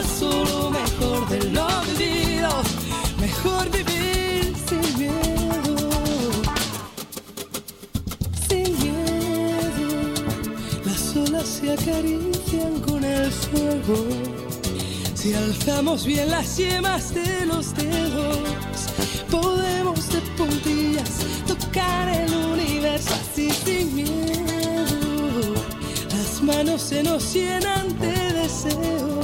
lo mejor de lo vivido. Mejor vivir sin miedo. Sin miedo. Las olas se acarician con el fuego. Si alzamos bien las yemas de los dedos, podemos de puntillas tocar el universo así sin miedo. Las manos se nos llenan de deseos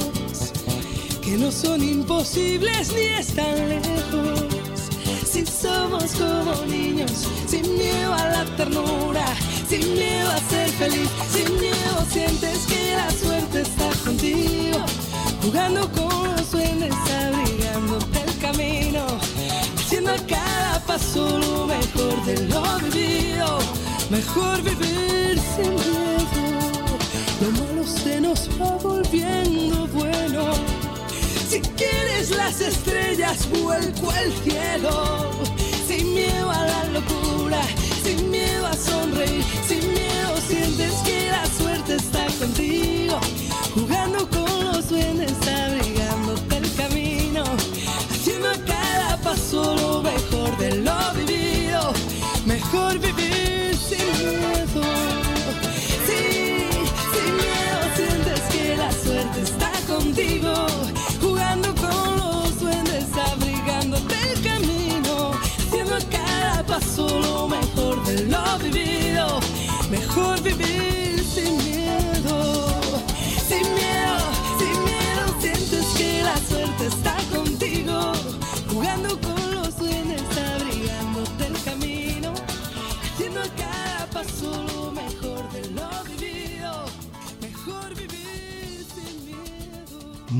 no son imposibles ni están lejos. Si somos como niños, sin miedo a la ternura, sin miedo a ser feliz, sin miedo sientes que la suerte está contigo, jugando con los duendes, abrigándote el camino, haciendo cada paso lo mejor de lo vivido, mejor vivir sin miedo. Lo malo se nos va volviendo las estrellas, vuelco al cielo. Sin miedo a la locura, sin miedo a sonreír, sin miedo sientes que la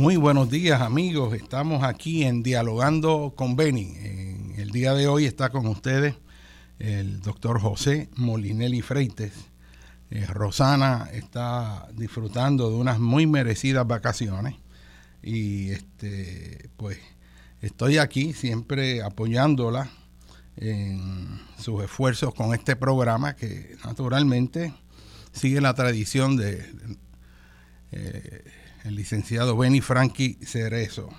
Muy buenos días amigos, estamos aquí en Dialogando con Beni. En el día de hoy está con ustedes el doctor José Molinelli Freites. Eh, Rosana está disfrutando de unas muy merecidas vacaciones y este pues estoy aquí siempre apoyándola en sus esfuerzos con este programa que naturalmente sigue la tradición de eh, el licenciado Benny Frankie Cerezo,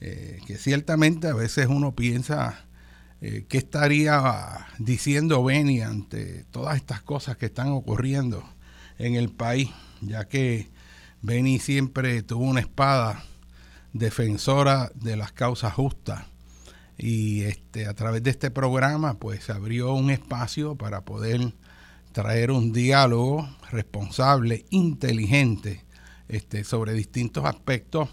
eh, que ciertamente a veces uno piensa eh, qué estaría diciendo Benny ante todas estas cosas que están ocurriendo en el país, ya que Benny siempre tuvo una espada defensora de las causas justas. Y este a través de este programa pues se abrió un espacio para poder traer un diálogo responsable, inteligente, este, sobre distintos aspectos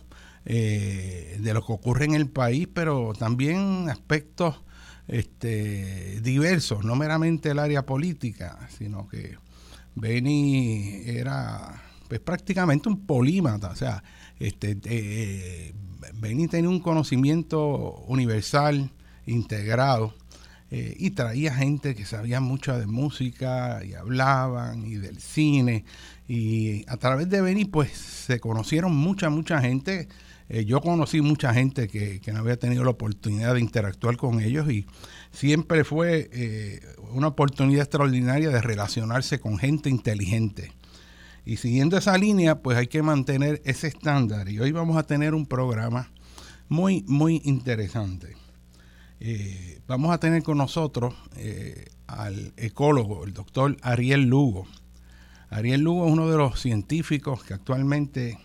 eh, de lo que ocurre en el país, pero también aspectos este, diversos, no meramente el área política, sino que Beni era pues, prácticamente un polímata, o sea, este, eh, Beni tenía un conocimiento universal, integrado, eh, y traía gente que sabía mucho de música y hablaban y del cine y a través de Beni pues se conocieron mucha mucha gente. Eh, yo conocí mucha gente que, que, no había tenido la oportunidad de interactuar con ellos y siempre fue eh, una oportunidad extraordinaria de relacionarse con gente inteligente. Y siguiendo esa línea pues hay que mantener ese estándar. Y hoy vamos a tener un programa muy muy interesante. Eh, vamos a tener con nosotros al ecólogo, el doctor Ariel Lugo. Ariel Lugo es uno de los científicos que actualmente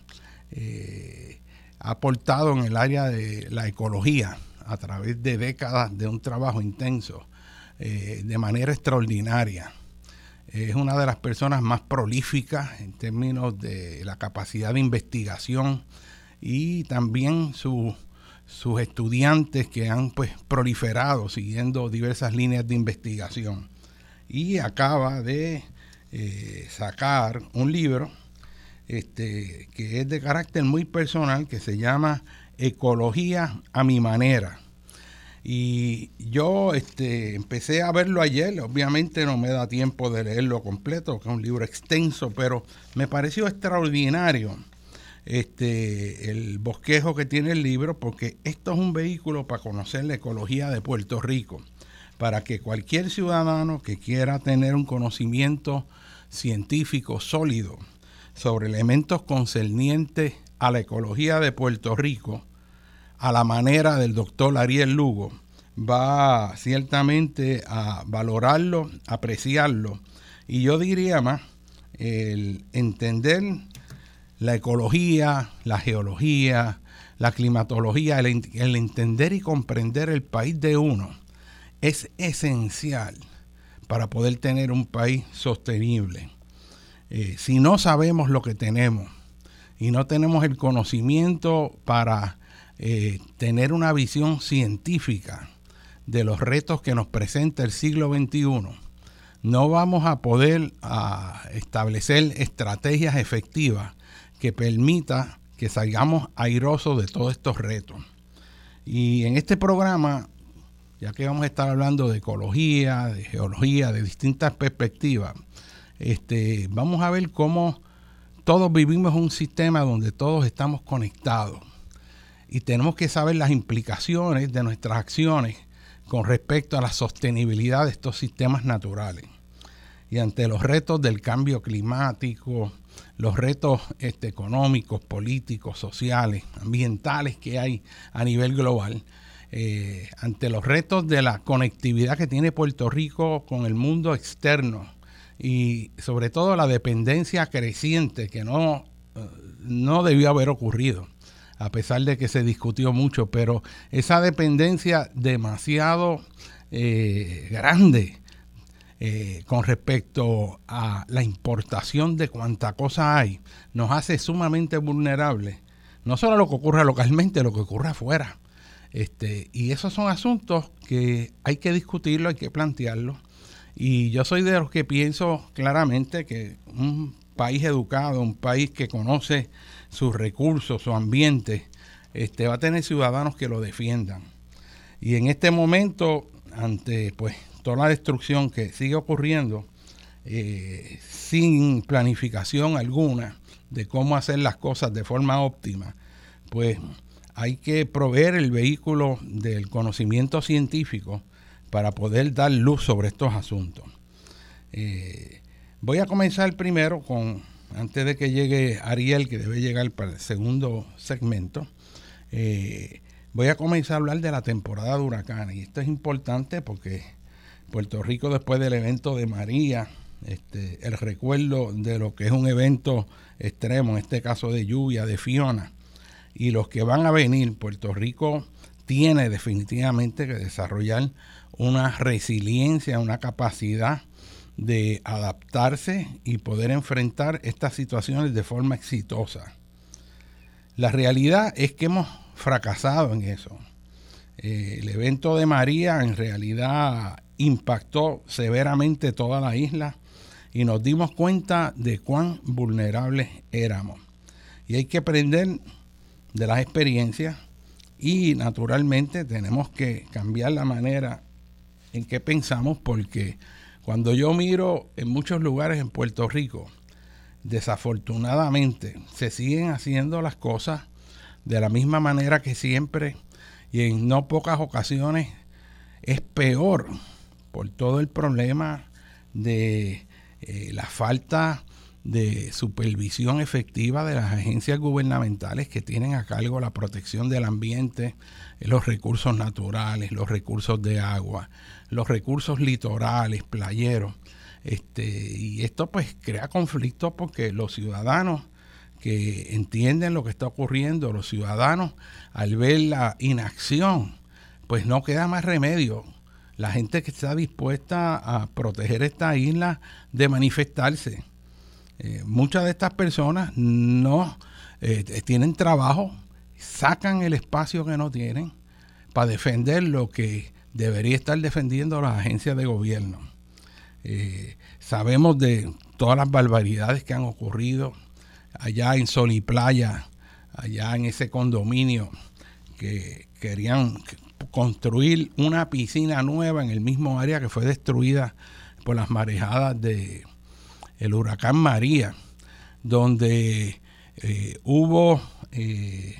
eh, ha aportado en el área de la ecología a través de décadas de un trabajo intenso eh, de manera extraordinaria. Es una de las personas más prolíficas en términos de la capacidad de investigación y también sus estudiantes que han pues proliferado siguiendo diversas líneas de investigación. Y acaba de eh, sacar un libro este, que es de carácter muy personal que se llama Ecología a mi manera. Y yo este, empecé a verlo ayer, obviamente no me da tiempo de leerlo completo, que es un libro extenso, pero me pareció extraordinario este, el bosquejo que tiene el libro, porque esto es un vehículo para conocer la ecología de Puerto Rico, para que cualquier ciudadano que quiera tener un conocimiento científico sólido sobre elementos concernientes a la ecología de Puerto Rico, a la manera del doctor Ariel Lugo, va ciertamente a valorarlo, apreciarlo. Y yo diría más, el entender la ecología, la geología, la climatología, el, entender y comprender el país de uno es esencial para poder tener un país sostenible. Eh, si no sabemos lo que tenemos y no tenemos el conocimiento para eh, tener una visión científica de los retos que nos presenta el siglo XXI, no vamos a poder establecer estrategias efectivas que permita que salgamos airosos de todos estos retos. Y en este programa, ya que vamos a estar hablando de ecología, de geología, de distintas perspectivas, este, vamos a ver cómo todos vivimos un sistema donde todos estamos conectados y tenemos que saber las implicaciones de nuestras acciones con respecto a la sostenibilidad de estos sistemas naturales. Y ante los retos del cambio climático, los retos este, económicos, políticos, sociales, ambientales que hay a nivel global, eh, ante los retos de la conectividad que tiene Puerto Rico con el mundo externo y sobre todo la dependencia creciente que no, eh, no debió haber ocurrido a pesar de que se discutió mucho, pero esa dependencia demasiado eh, grande eh, con respecto a la importación de cuánta cosa hay, nos hace sumamente vulnerables, no solo lo que ocurre localmente, lo que ocurre afuera. Este, y esos son asuntos que hay que discutirlo, hay que plantearlo. Y yo soy de los que pienso claramente que un país educado, un país que conoce sus recursos, su ambiente, este, va a tener ciudadanos que lo defiendan. Y en este momento, ante pues toda la destrucción que sigue ocurriendo, eh, sin planificación alguna de cómo hacer las cosas de forma óptima, pues hay que proveer el vehículo del conocimiento científico para poder dar luz sobre estos asuntos. Eh, voy a comenzar primero con antes de que llegue Ariel, que debe llegar para el segundo segmento, eh, voy a comenzar a hablar de la temporada de huracanes. Y esto es importante porque Puerto Rico, después del evento de María, este, el recuerdo de lo que es un evento extremo, en este caso de lluvia, de Fiona, y los que van a venir, Puerto Rico tiene definitivamente que desarrollar una resiliencia, una capacidad de adaptarse y poder enfrentar estas situaciones de forma exitosa. La realidad es que hemos fracasado en eso. Eh, el evento de María en realidad impactó severamente toda la isla y nos dimos cuenta de cuán vulnerables éramos. Y hay que aprender de las experiencias y naturalmente tenemos que cambiar la manera en que pensamos porque cuando yo miro en muchos lugares en Puerto Rico, desafortunadamente se siguen haciendo las cosas de la misma manera que siempre y en no pocas ocasiones es peor por todo el problema de eh, la falta de supervisión efectiva de las agencias gubernamentales que tienen a cargo la protección del ambiente, los recursos naturales, los recursos de agua, los recursos litorales, playeros. Este, y esto pues crea conflictos porque los ciudadanos que entienden lo que está ocurriendo, los ciudadanos, al ver la inacción, pues no queda más remedio. La gente que está dispuesta a proteger esta isla de manifestarse. Eh, muchas de estas personas no eh, tienen trabajo, sacan el espacio que no tienen para defender lo que debería estar defendiendo las agencias de gobierno. Eh, sabemos de todas las barbaridades que han ocurrido allá en Sol y Playa, allá en ese condominio que querían construir una piscina nueva en el mismo área que fue destruida por las marejadas de el huracán María, donde eh, hubo eh,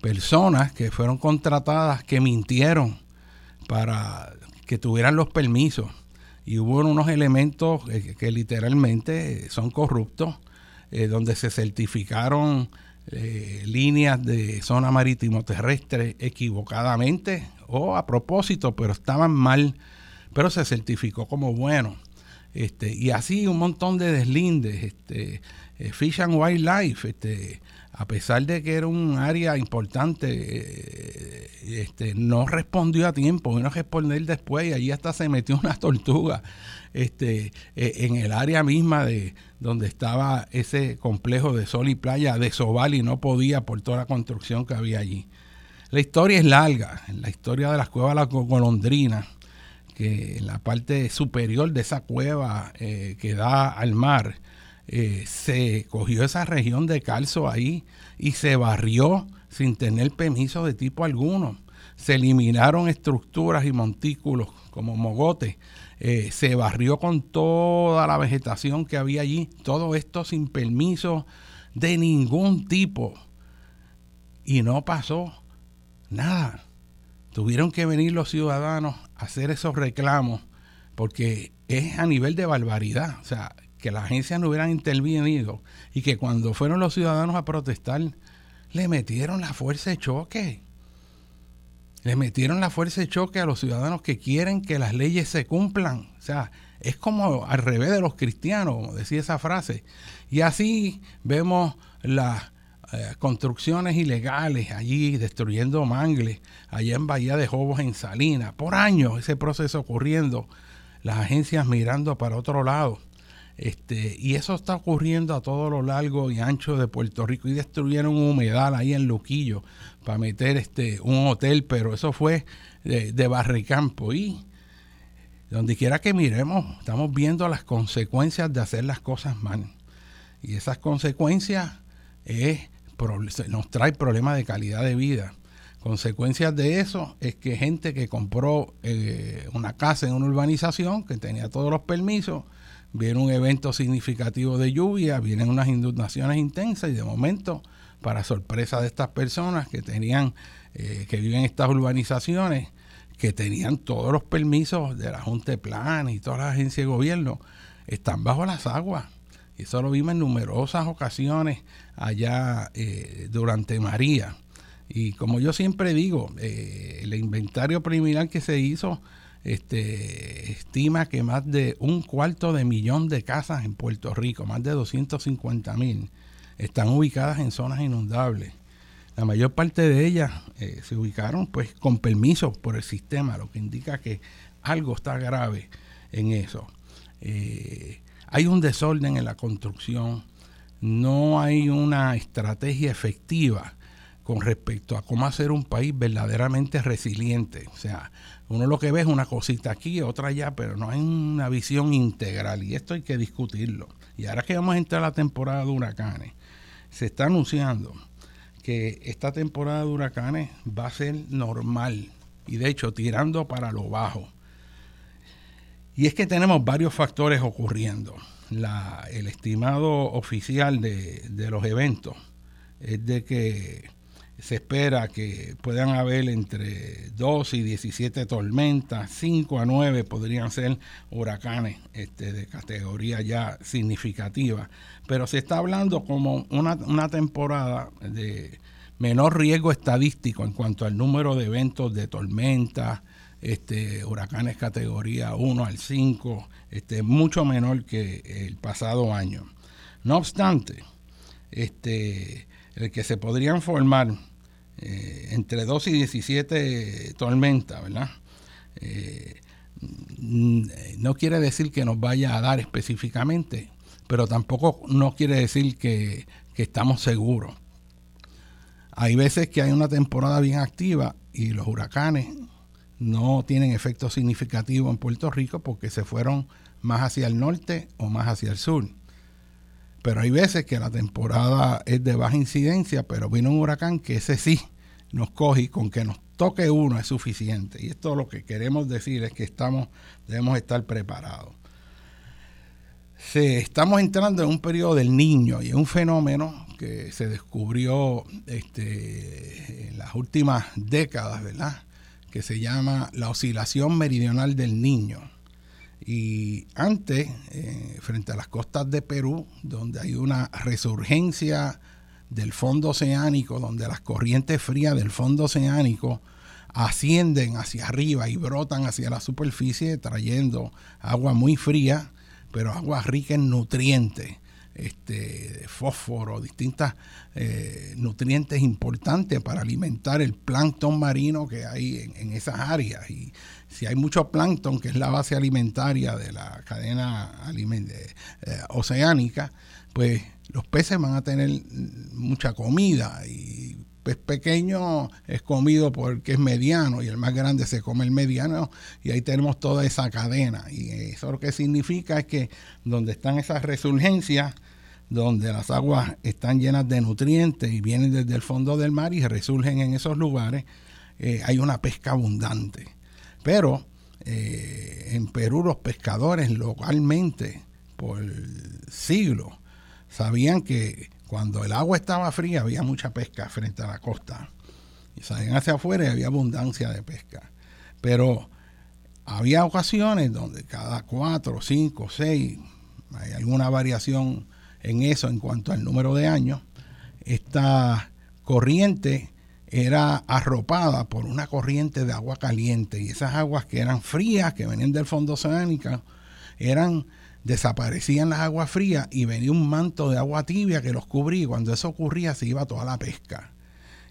personas que fueron contratadas que mintieron para que tuvieran los permisos y hubo unos elementos que, literalmente son corruptos, eh, donde se certificaron líneas de zona marítimo terrestre equivocadamente o a propósito, pero estaban mal, pero se certificó como bueno. Este, y así un montón de deslindes, este, eh, Fish and Wildlife, este, a pesar de que era un área importante, eh, este, no respondió a tiempo, vino a responder después y allí hasta se metió una tortuga este, eh, en el área misma de donde estaba ese complejo de sol y playa de Sobal y no podía por toda la construcción que había allí. La historia es larga, la historia de las cuevas de la golondrina que en la parte superior de esa cueva eh, que da al mar, eh, se cogió esa región de calzo ahí y se barrió sin tener permiso de tipo alguno. Se eliminaron estructuras y montículos como mogotes. Eh, se barrió con toda la vegetación que había allí. Todo esto sin permiso de ningún tipo. Y no pasó nada. Tuvieron que venir los ciudadanos a hacer esos reclamos porque es a nivel de barbaridad. O sea, que las agencias no hubieran intervenido y que cuando fueron los ciudadanos a protestar, le metieron la fuerza de choque. Le metieron la fuerza de choque a los ciudadanos que quieren que las leyes se cumplan. O sea, es como al revés de los cristianos, decía esa frase. Y así vemos las eh, construcciones ilegales allí, destruyendo mangles, allá en Bahía de Jobos, en Salinas, por años ese proceso ocurriendo, las agencias mirando para otro lado. Este, y eso está ocurriendo a todo lo largo y ancho de Puerto Rico y destruyeron un humedal ahí en Luquillo para meter este, un hotel, pero eso fue de, de Barricampo y donde quiera que miremos, estamos viendo las consecuencias de hacer las cosas mal. Y esas consecuencias es nos trae problemas de calidad de vida. Consecuencias de eso es que gente que compró eh, una casa en una urbanización, que tenía todos los permisos, viene un evento significativo de lluvia, vienen unas inundaciones intensas y de momento, para sorpresa de estas personas que tenían, eh, que viven en estas urbanizaciones, que tenían todos los permisos de la Junta de Plan y todas las agencias de gobierno, están bajo las aguas. Y eso lo vimos en numerosas ocasiones allá eh, durante María. Y como yo siempre digo, eh, el inventario preliminar que se hizo este, estima que más de un cuarto de millón de casas en Puerto Rico, más de 250 mil, están ubicadas en zonas inundables. La mayor parte de ellas eh, se ubicaron pues con permiso por el sistema, lo que indica que algo está grave en eso. hay un desorden en la construcción, no hay una estrategia efectiva con respecto a cómo hacer un país verdaderamente resiliente. O sea, uno lo que ve es una cosita aquí, otra allá, pero no hay una visión integral y esto hay que discutirlo. Y ahora que vamos a entrar a la temporada de huracanes, se está anunciando que esta temporada de huracanes va a ser normal y de hecho tirando para lo bajo. Y es que tenemos varios factores ocurriendo el estimado oficial de, los eventos es de que se espera que puedan haber entre 2 y 17 tormentas, 5 a 9 podrían ser huracanes este, de categoría ya significativa, pero se está hablando como una, una temporada de menor riesgo estadístico en cuanto al número de eventos de tormentas, este, huracanes categoría 1 al 5, este, mucho menor que el pasado año. No obstante, este, el que se podrían formar eh, entre 2 y 17 tormentas, ¿verdad? Eh, no quiere decir que nos vaya a dar específicamente, pero tampoco no quiere decir que, que estamos seguros. Hay veces que hay una temporada bien activa y los huracanes no tienen efecto significativo en Puerto Rico porque se fueron más hacia el norte o más hacia el sur. Pero hay veces que la temporada es de baja incidencia, pero vino un huracán que ese sí nos coge y con que nos toque uno es suficiente. Y esto lo que queremos decir es que estamos, debemos estar preparados. estamos entrando en un periodo del niño y es un fenómeno que se descubrió este, en las últimas décadas, ¿verdad? Que se llama la oscilación meridional del niño. Y antes, eh, frente a las costas de Perú, donde hay una resurgencia del fondo oceánico, donde las corrientes frías del fondo oceánico ascienden hacia arriba y brotan hacia la superficie trayendo agua muy fría, pero agua rica en nutrientes, este, fósforo, distintas eh, nutrientes importantes para alimentar el plancton marino que hay en, esas áreas. Y si hay mucho plancton, que es la base alimentaria de la cadena eh, oceánica, pues los peces van a tener mucha comida. Y pez pequeño es comido porque es mediano y el más grande se come el mediano. Y ahí tenemos toda esa cadena. Y eso lo que significa es que donde están esas resurgencias donde las aguas están llenas de nutrientes y vienen desde el fondo del mar y resurgen en esos lugares, eh, hay una pesca abundante. Pero eh, en Perú los pescadores localmente por siglos sabían que cuando el agua estaba fría había mucha pesca frente a la costa. Y salían hacia afuera y había abundancia de pesca. Pero había ocasiones donde cada cuatro, cinco, seis, hay alguna variación en eso en cuanto al número de años, esta corriente era arropada por una corriente de agua caliente y esas aguas que eran frías, que venían del fondo oceánico, eran desaparecían las aguas frías y venía un manto de agua tibia que los cubría. Cuando eso ocurría se iba toda la pesca.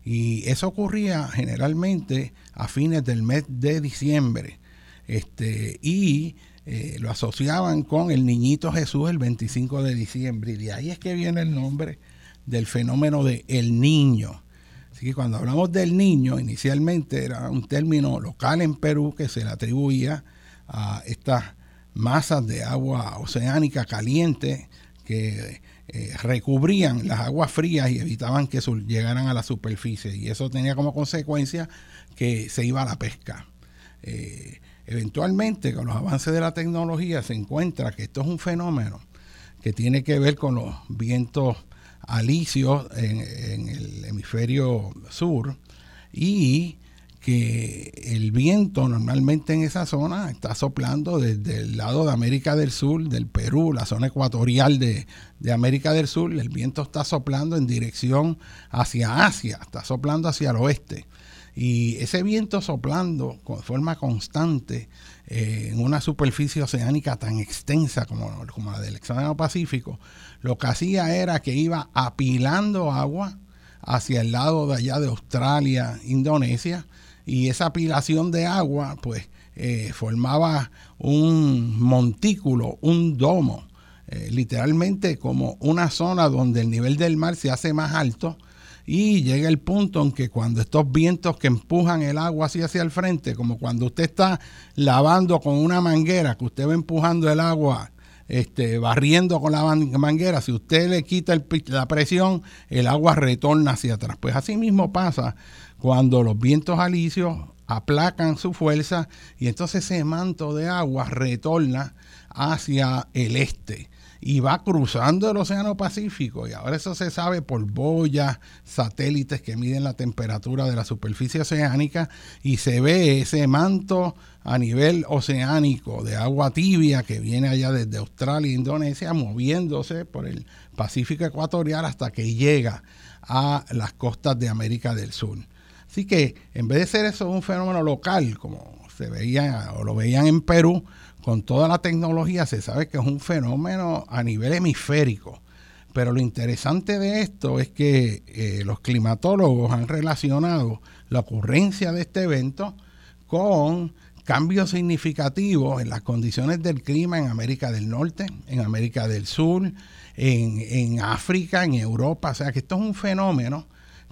Y eso ocurría generalmente a fines del mes de diciembre. Este, y eh, lo asociaban con el niñito Jesús el 25 de diciembre. Y de ahí es que viene el nombre del fenómeno de el niño. Así que cuando hablamos del niño, inicialmente era un término local en Perú que se le atribuía a estas masas de agua oceánica caliente que eh, recubrían las aguas frías y evitaban que llegaran a la superficie. Y eso tenía como consecuencia que se iba a la pesca. Eh, eventualmente, con los avances de la tecnología, se encuentra que esto es un fenómeno que tiene que ver con los vientos alisios en el hemisferio sur y que el viento normalmente en esa zona está soplando desde el lado de América del Sur, del Perú, la zona ecuatorial de, América del Sur, el viento está soplando en dirección hacia Asia, está soplando hacia el oeste. Y ese viento soplando con forma constante eh, en una superficie oceánica tan extensa como, como la del Océano Pacífico, lo que hacía era que iba apilando agua hacia el lado de allá de Australia, Indonesia, y esa apilación de agua pues eh, formaba un montículo, un domo, eh, literalmente como una zona donde el nivel del mar se hace más alto y llega el punto en que cuando estos vientos que empujan el agua hacia, hacia el frente, como cuando usted está lavando con una manguera, que usted va empujando el agua este, barriendo con la manguera, si usted le quita la presión, el agua retorna hacia atrás. Pues así mismo pasa cuando los vientos alisios aplacan su fuerza y entonces ese manto de agua retorna hacia el este y va cruzando el Océano Pacífico. Y ahora eso se sabe por boyas, satélites que miden la temperatura de la superficie oceánica y se ve ese manto a nivel oceánico de agua tibia que viene allá desde Australia e Indonesia moviéndose por el Pacífico ecuatorial hasta que llega a las costas de América del Sur. Así que en vez de ser eso un fenómeno local, como se veía o lo veían en Perú, con toda la tecnología se sabe que es un fenómeno a nivel hemisférico. Pero lo interesante de esto es que eh, los climatólogos han relacionado la ocurrencia de este evento con cambios significativos en las condiciones del clima en América del Norte, en América del Sur, en, en África, en Europa. O sea que esto es un fenómeno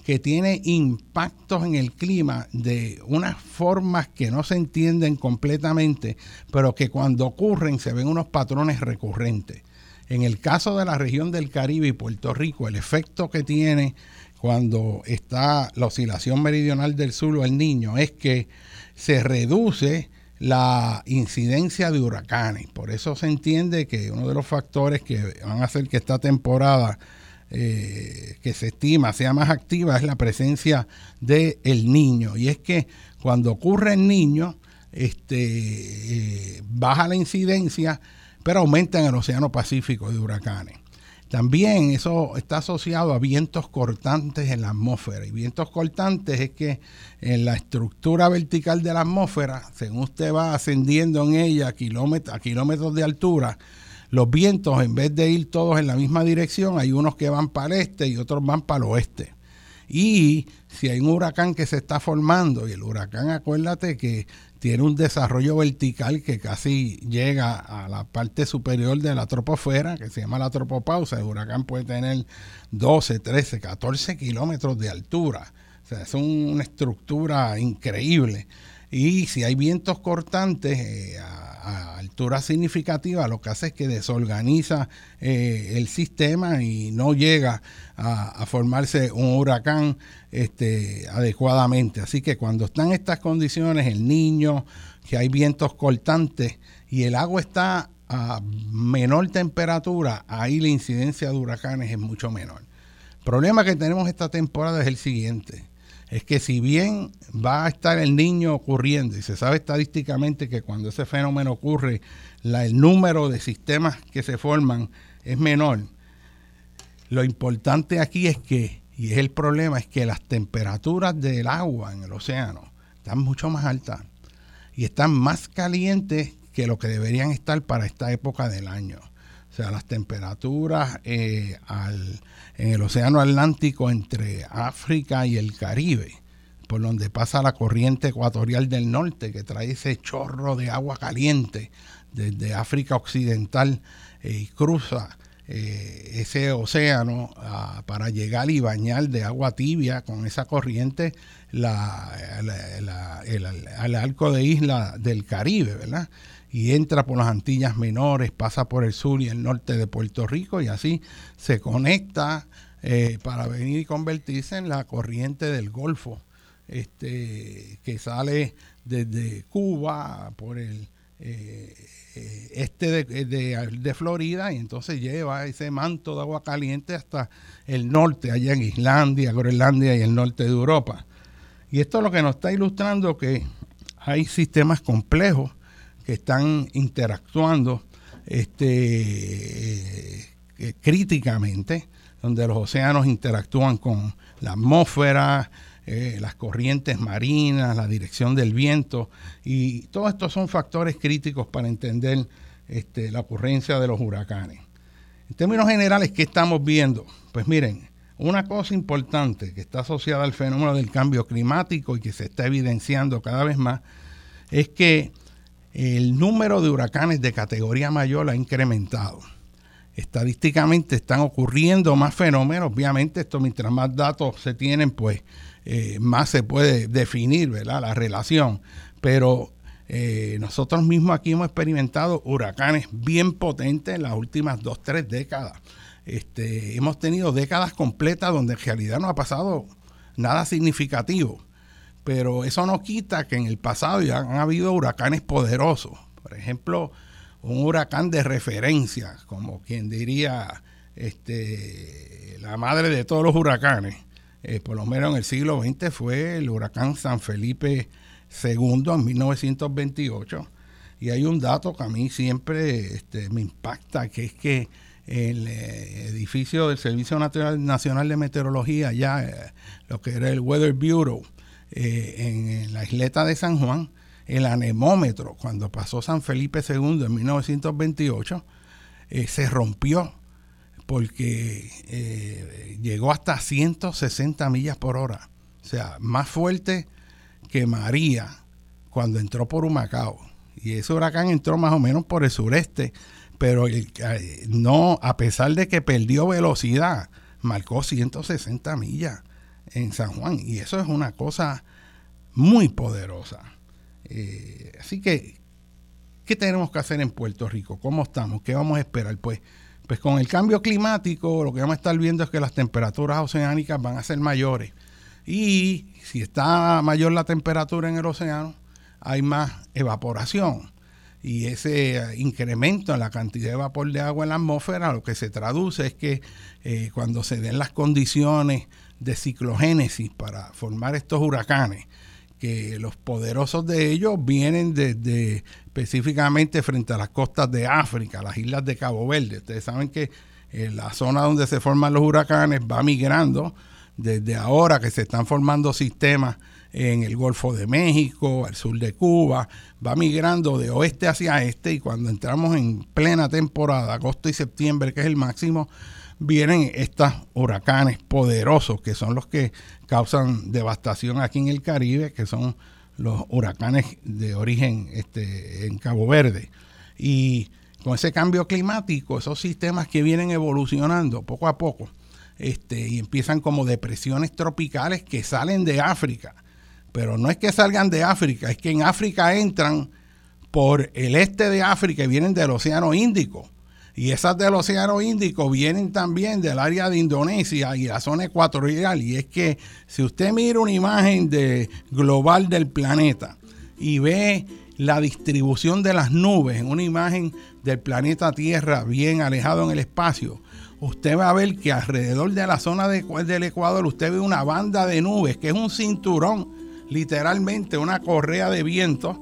que tiene impactos en el clima de unas formas que no se entienden completamente, pero que cuando ocurren se ven unos patrones recurrentes. En el caso de la región del Caribe y Puerto Rico, el efecto que tiene cuando está la oscilación meridional del sur o el niño es que se reduce la incidencia de huracanes. Por eso se entiende que uno de los factores que van a hacer que esta temporada eh, que se estima sea más activa es la presencia del el niño. Y es que cuando ocurre el niño, este, eh, baja la incidencia, pero aumenta en el Océano Pacífico de huracanes. También eso está asociado a vientos cortantes en la atmósfera. Y vientos cortantes es que en la estructura vertical de la atmósfera, según usted va ascendiendo en ella kilómetros, a kilómetros de altura, los vientos, en vez de ir todos en la misma dirección, hay unos que van para el este y otros van para el oeste. Y si hay un huracán que se está formando, y el huracán, acuérdate que tiene un desarrollo vertical que casi llega a la parte superior de la troposfera, que se llama la tropopausa. El huracán puede tener 12, 13, 14 kilómetros de altura. O sea, es una estructura increíble. Y si hay vientos cortantes eh, a, altura significativa, lo que hace es que desorganiza eh, el sistema y no llega a, formarse un huracán este, adecuadamente. Así que cuando están estas condiciones, el niño, que hay vientos cortantes y el agua está a menor temperatura, ahí la incidencia de huracanes es mucho menor. El problema que tenemos esta temporada es el siguiente es que si bien va a estar el niño ocurriendo y se sabe estadísticamente que cuando ese fenómeno ocurre, el número de sistemas que se forman es menor, lo importante aquí es que, y es el problema, es que las temperaturas del agua en el océano están mucho más altas y están más calientes que lo que deberían estar para esta época del año. Sea, las temperaturas eh, en el Océano Atlántico entre África y el Caribe, por donde pasa la corriente ecuatorial del norte, que trae ese chorro de agua caliente desde África Occidental eh, y cruza eh, ese océano ah, para llegar y bañar de agua tibia con esa corriente la, arco de isla del Caribe, ¿verdad? Y entra por las Antillas Menores, pasa por el sur y el norte de Puerto Rico y así se conecta eh, para venir y convertirse en la corriente del Golfo, este, que sale desde Cuba por el eh, este de, Florida y entonces lleva ese manto de agua caliente hasta el norte, allá en Islandia, Groenlandia y el norte de Europa. Y esto es lo que nos está ilustrando que hay sistemas complejos que están interactuando este, eh, críticamente, donde los océanos interactúan con la atmósfera, eh, las corrientes marinas, la dirección del viento, y todos estos son factores críticos para entender este, la ocurrencia de los huracanes. En términos generales, ¿qué estamos viendo? Pues miren, una cosa importante que está asociada al fenómeno del cambio climático y que se está evidenciando cada vez más es que el número de huracanes de categoría mayor ha incrementado. Estadísticamente están ocurriendo más fenómenos, obviamente esto mientras más datos se tienen, pues eh, más se puede definir ¿verdad? la relación. Pero eh, nosotros mismos aquí hemos experimentado huracanes bien potentes en las últimas dos, tres décadas. Este, hemos tenido décadas completas donde en realidad no ha pasado nada significativo pero eso no quita que en el pasado ya han habido huracanes poderosos. Por ejemplo, un huracán de referencia, como quien diría este, la madre de todos los huracanes, eh, por lo menos en el siglo XX, fue el huracán San Felipe II en 1928. Y hay un dato que a mí siempre este, me impacta, que es que el eh, edificio del Servicio Nacional de Meteorología, ya eh, lo que era el Weather Bureau, eh, en, la isleta de San Juan, el anemómetro, cuando pasó San Felipe II en 1928, eh, se rompió porque eh, llegó hasta 160 millas por hora. O sea, más fuerte que María cuando entró por Humacao. Y ese huracán entró más o menos por el sureste, pero no, a pesar de que perdió velocidad, marcó 160 millas en San Juan. Y eso es una cosa muy poderosa. Eh, así que, ¿qué tenemos que hacer en Puerto Rico? ¿Cómo estamos? ¿Qué vamos a esperar? Pues, pues con el cambio climático, lo que vamos a estar viendo es que las temperaturas oceánicas van a ser mayores. Y si está mayor la temperatura en el océano, hay más evaporación. Y ese incremento en la cantidad de vapor de agua en la atmósfera lo que se traduce es que eh, cuando se den las condiciones de ciclogénesis para formar estos huracanes, que los poderosos de ellos vienen desde específicamente frente a las costas de África, las islas de Cabo Verde. Ustedes saben que eh, la zona donde se forman los huracanes va migrando desde ahora que se están formando sistemas en el Golfo de México, al sur de Cuba, va migrando de oeste hacia este y cuando entramos en plena temporada, agosto y septiembre, que es el máximo, vienen estos huracanes poderosos que son los que causan devastación aquí en el Caribe, que son los huracanes de origen este, en Cabo Verde. Y con ese cambio climático, esos sistemas que vienen evolucionando poco a poco, este, y empiezan como depresiones tropicales que salen de África. Pero no es que salgan de África, es que en África entran por el este de África y vienen del Océano Índico. Y esas del Océano Índico vienen también del área de Indonesia y la zona ecuatorial. Y es que si usted mira una imagen de, global del planeta y ve la distribución de las nubes en una imagen del planeta Tierra bien alejado en el espacio, usted va a ver que alrededor de la zona del Ecuador usted ve una banda de nubes, que es un cinturón, literalmente una correa de viento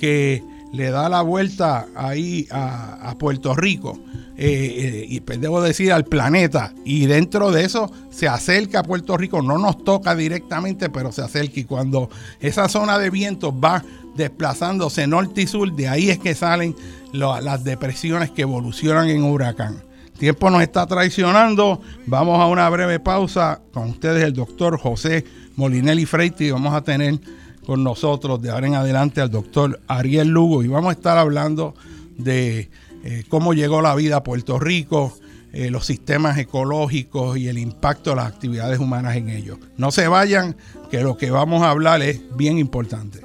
que le da la vuelta ahí a, Puerto Rico. Eh, eh, y pues debo decir al planeta, y dentro de eso se acerca a Puerto Rico, no nos toca directamente, pero se acerca, y cuando esa zona de viento va desplazándose norte y sur, de ahí es que salen las depresiones que evolucionan en huracán tiempo nos está traicionando. Vamos a una breve pausa con ustedes, el doctor José Molinelli Freiti. Vamos a tener con nosotros de ahora en adelante al doctor Ariel Lugo y vamos a estar hablando de eh, cómo llegó la vida a Puerto Rico, eh, los sistemas ecológicos y el impacto de las actividades humanas en ellos. No se vayan, que lo que vamos a hablar es bien importante.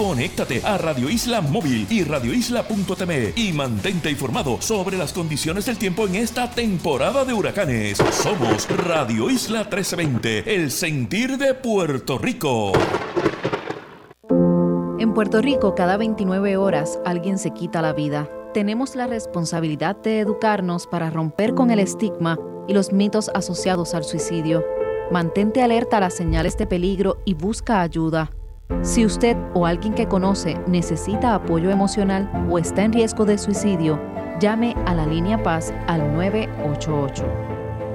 Conéctate a Radio Isla Móvil y radioisla.tv y mantente informado sobre las condiciones del tiempo en esta temporada de huracanes. Somos Radio Isla 1320, el sentir de Puerto Rico. En Puerto Rico, cada 29 horas alguien se quita la vida. Tenemos la responsabilidad de educarnos para romper con el estigma y los mitos asociados al suicidio. Mantente alerta a las señales de peligro y busca ayuda. Si usted o alguien que conoce necesita apoyo emocional o está en riesgo de suicidio, llame a la línea Paz al 988.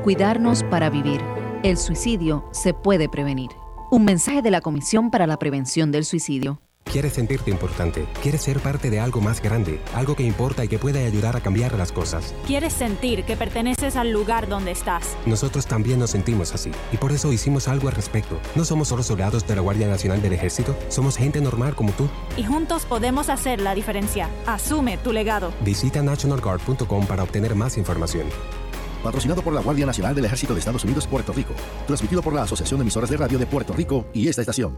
Cuidarnos para vivir. El suicidio se puede prevenir. Un mensaje de la Comisión para la Prevención del Suicidio. Quieres sentirte importante, quieres ser parte de algo más grande, algo que importa y que puede ayudar a cambiar las cosas. Quieres sentir que perteneces al lugar donde estás. Nosotros también nos sentimos así y por eso hicimos algo al respecto. No somos solo soldados de la Guardia Nacional del Ejército, somos gente normal como tú. Y juntos podemos hacer la diferencia. Asume tu legado. Visita nationalguard.com para obtener más información. Patrocinado por la Guardia Nacional del Ejército de Estados Unidos, Puerto Rico. Transmitido por la Asociación de Emisoras de Radio de Puerto Rico y esta estación.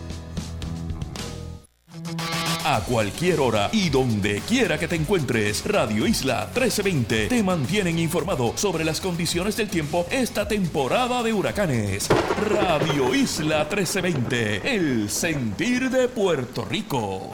a cualquier hora y donde quiera que te encuentres. Radio Isla 1320 te mantienen informado sobre las condiciones del tiempo esta temporada de huracanes. Radio Isla 1320, el sentir de Puerto Rico.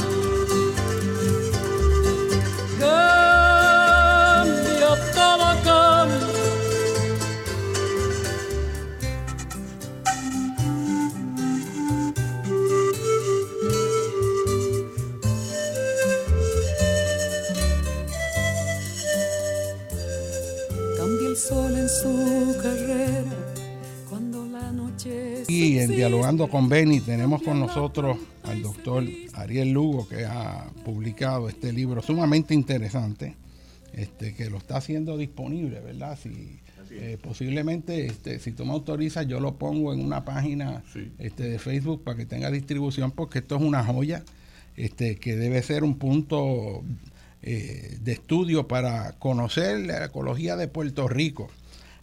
Cambia, sol en su carrera. Cuando la noche y en Dialogando con Benny tenemos con nosotros al doctor Ariel Lugo, que ha publicado este libro sumamente interesante, este, que lo está haciendo disponible, ¿verdad? Si, eh, posiblemente, este, si tú me autorizas, yo lo pongo en una página este, de Facebook para que tenga distribución, porque esto es una joya este, que debe ser un punto eh, de estudio para conocer la ecología de Puerto Rico.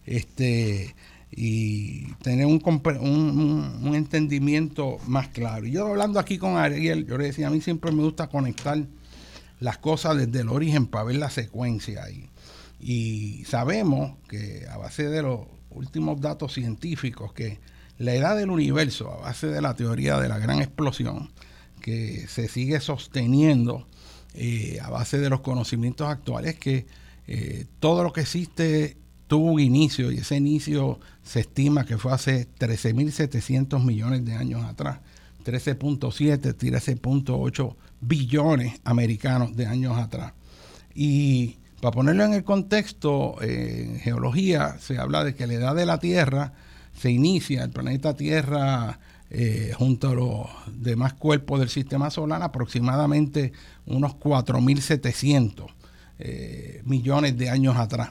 Este, y tener un, un, entendimiento más claro. Yo hablando aquí con Ariel, yo le decía, a mí siempre me gusta conectar las cosas desde el origen para ver la secuencia. Y sabemos que a base de los últimos datos científicos, que la edad del universo, a base de la teoría de la gran explosión, que se sigue sosteniendo eh, a base de los conocimientos actuales, que eh, todo lo que existe tuvo un inicio y ese inicio se estima que fue hace 13.700 millones de años atrás, 13.7, 13.8 billones americanos de años atrás. Y para ponerlo en el contexto, en geología se habla de que la edad de la Tierra se inicia, el planeta Tierra eh, junto a los demás cuerpos del sistema solar, aproximadamente unos 4.700 eh, millones de años atrás.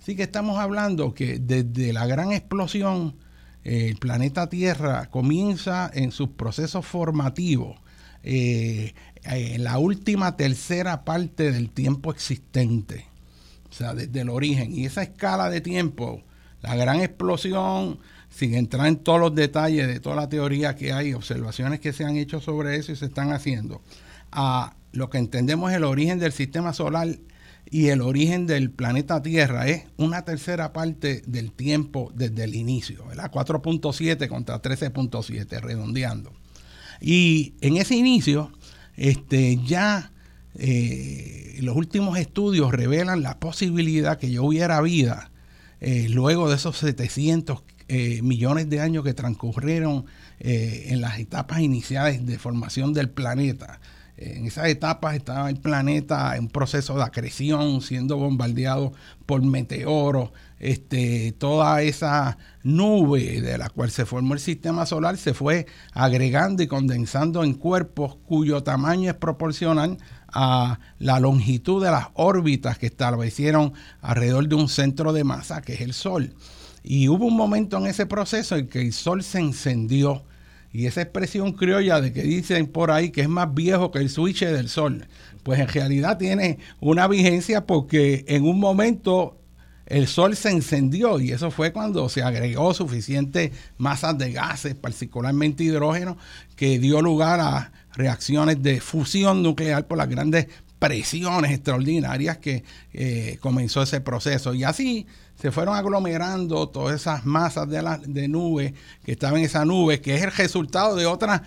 Así que estamos hablando que desde la gran explosión, el planeta Tierra comienza en sus procesos formativos, eh, en la última tercera parte del tiempo existente, o sea, desde el origen. Y esa escala de tiempo, la gran explosión, sin entrar en todos los detalles de toda la teoría que hay, observaciones que se han hecho sobre eso y se están haciendo, a lo que entendemos el origen del sistema solar y el origen del planeta Tierra es una tercera parte del tiempo desde el inicio, ¿verdad? 4.7 contra 13.7, redondeando. Y en ese inicio, este, ya eh, los últimos estudios revelan la posibilidad que yo hubiera vida eh, luego de esos 700 eh, millones de años que transcurrieron eh, en las etapas iniciales de formación del planeta. En esas etapas estaba el planeta en proceso de acreción, siendo bombardeado por meteoros. Este, toda esa nube de la cual se formó el sistema solar se fue agregando y condensando en cuerpos cuyo tamaño es proporcional a la longitud de las órbitas que establecieron alrededor de un centro de masa que es el Sol. Y hubo un momento en ese proceso en que el Sol se encendió y esa expresión criolla de que dicen por ahí que es más viejo que el switch del sol, pues en realidad tiene una vigencia porque en un momento el sol se encendió y eso fue cuando se agregó suficiente masas de gases, particularmente hidrógeno, que dio lugar a reacciones de fusión nuclear por las grandes presiones extraordinarias que eh, comenzó ese proceso. Y así se fueron aglomerando todas esas masas de, la, de nubes que estaban en esa nube, que es el resultado de otras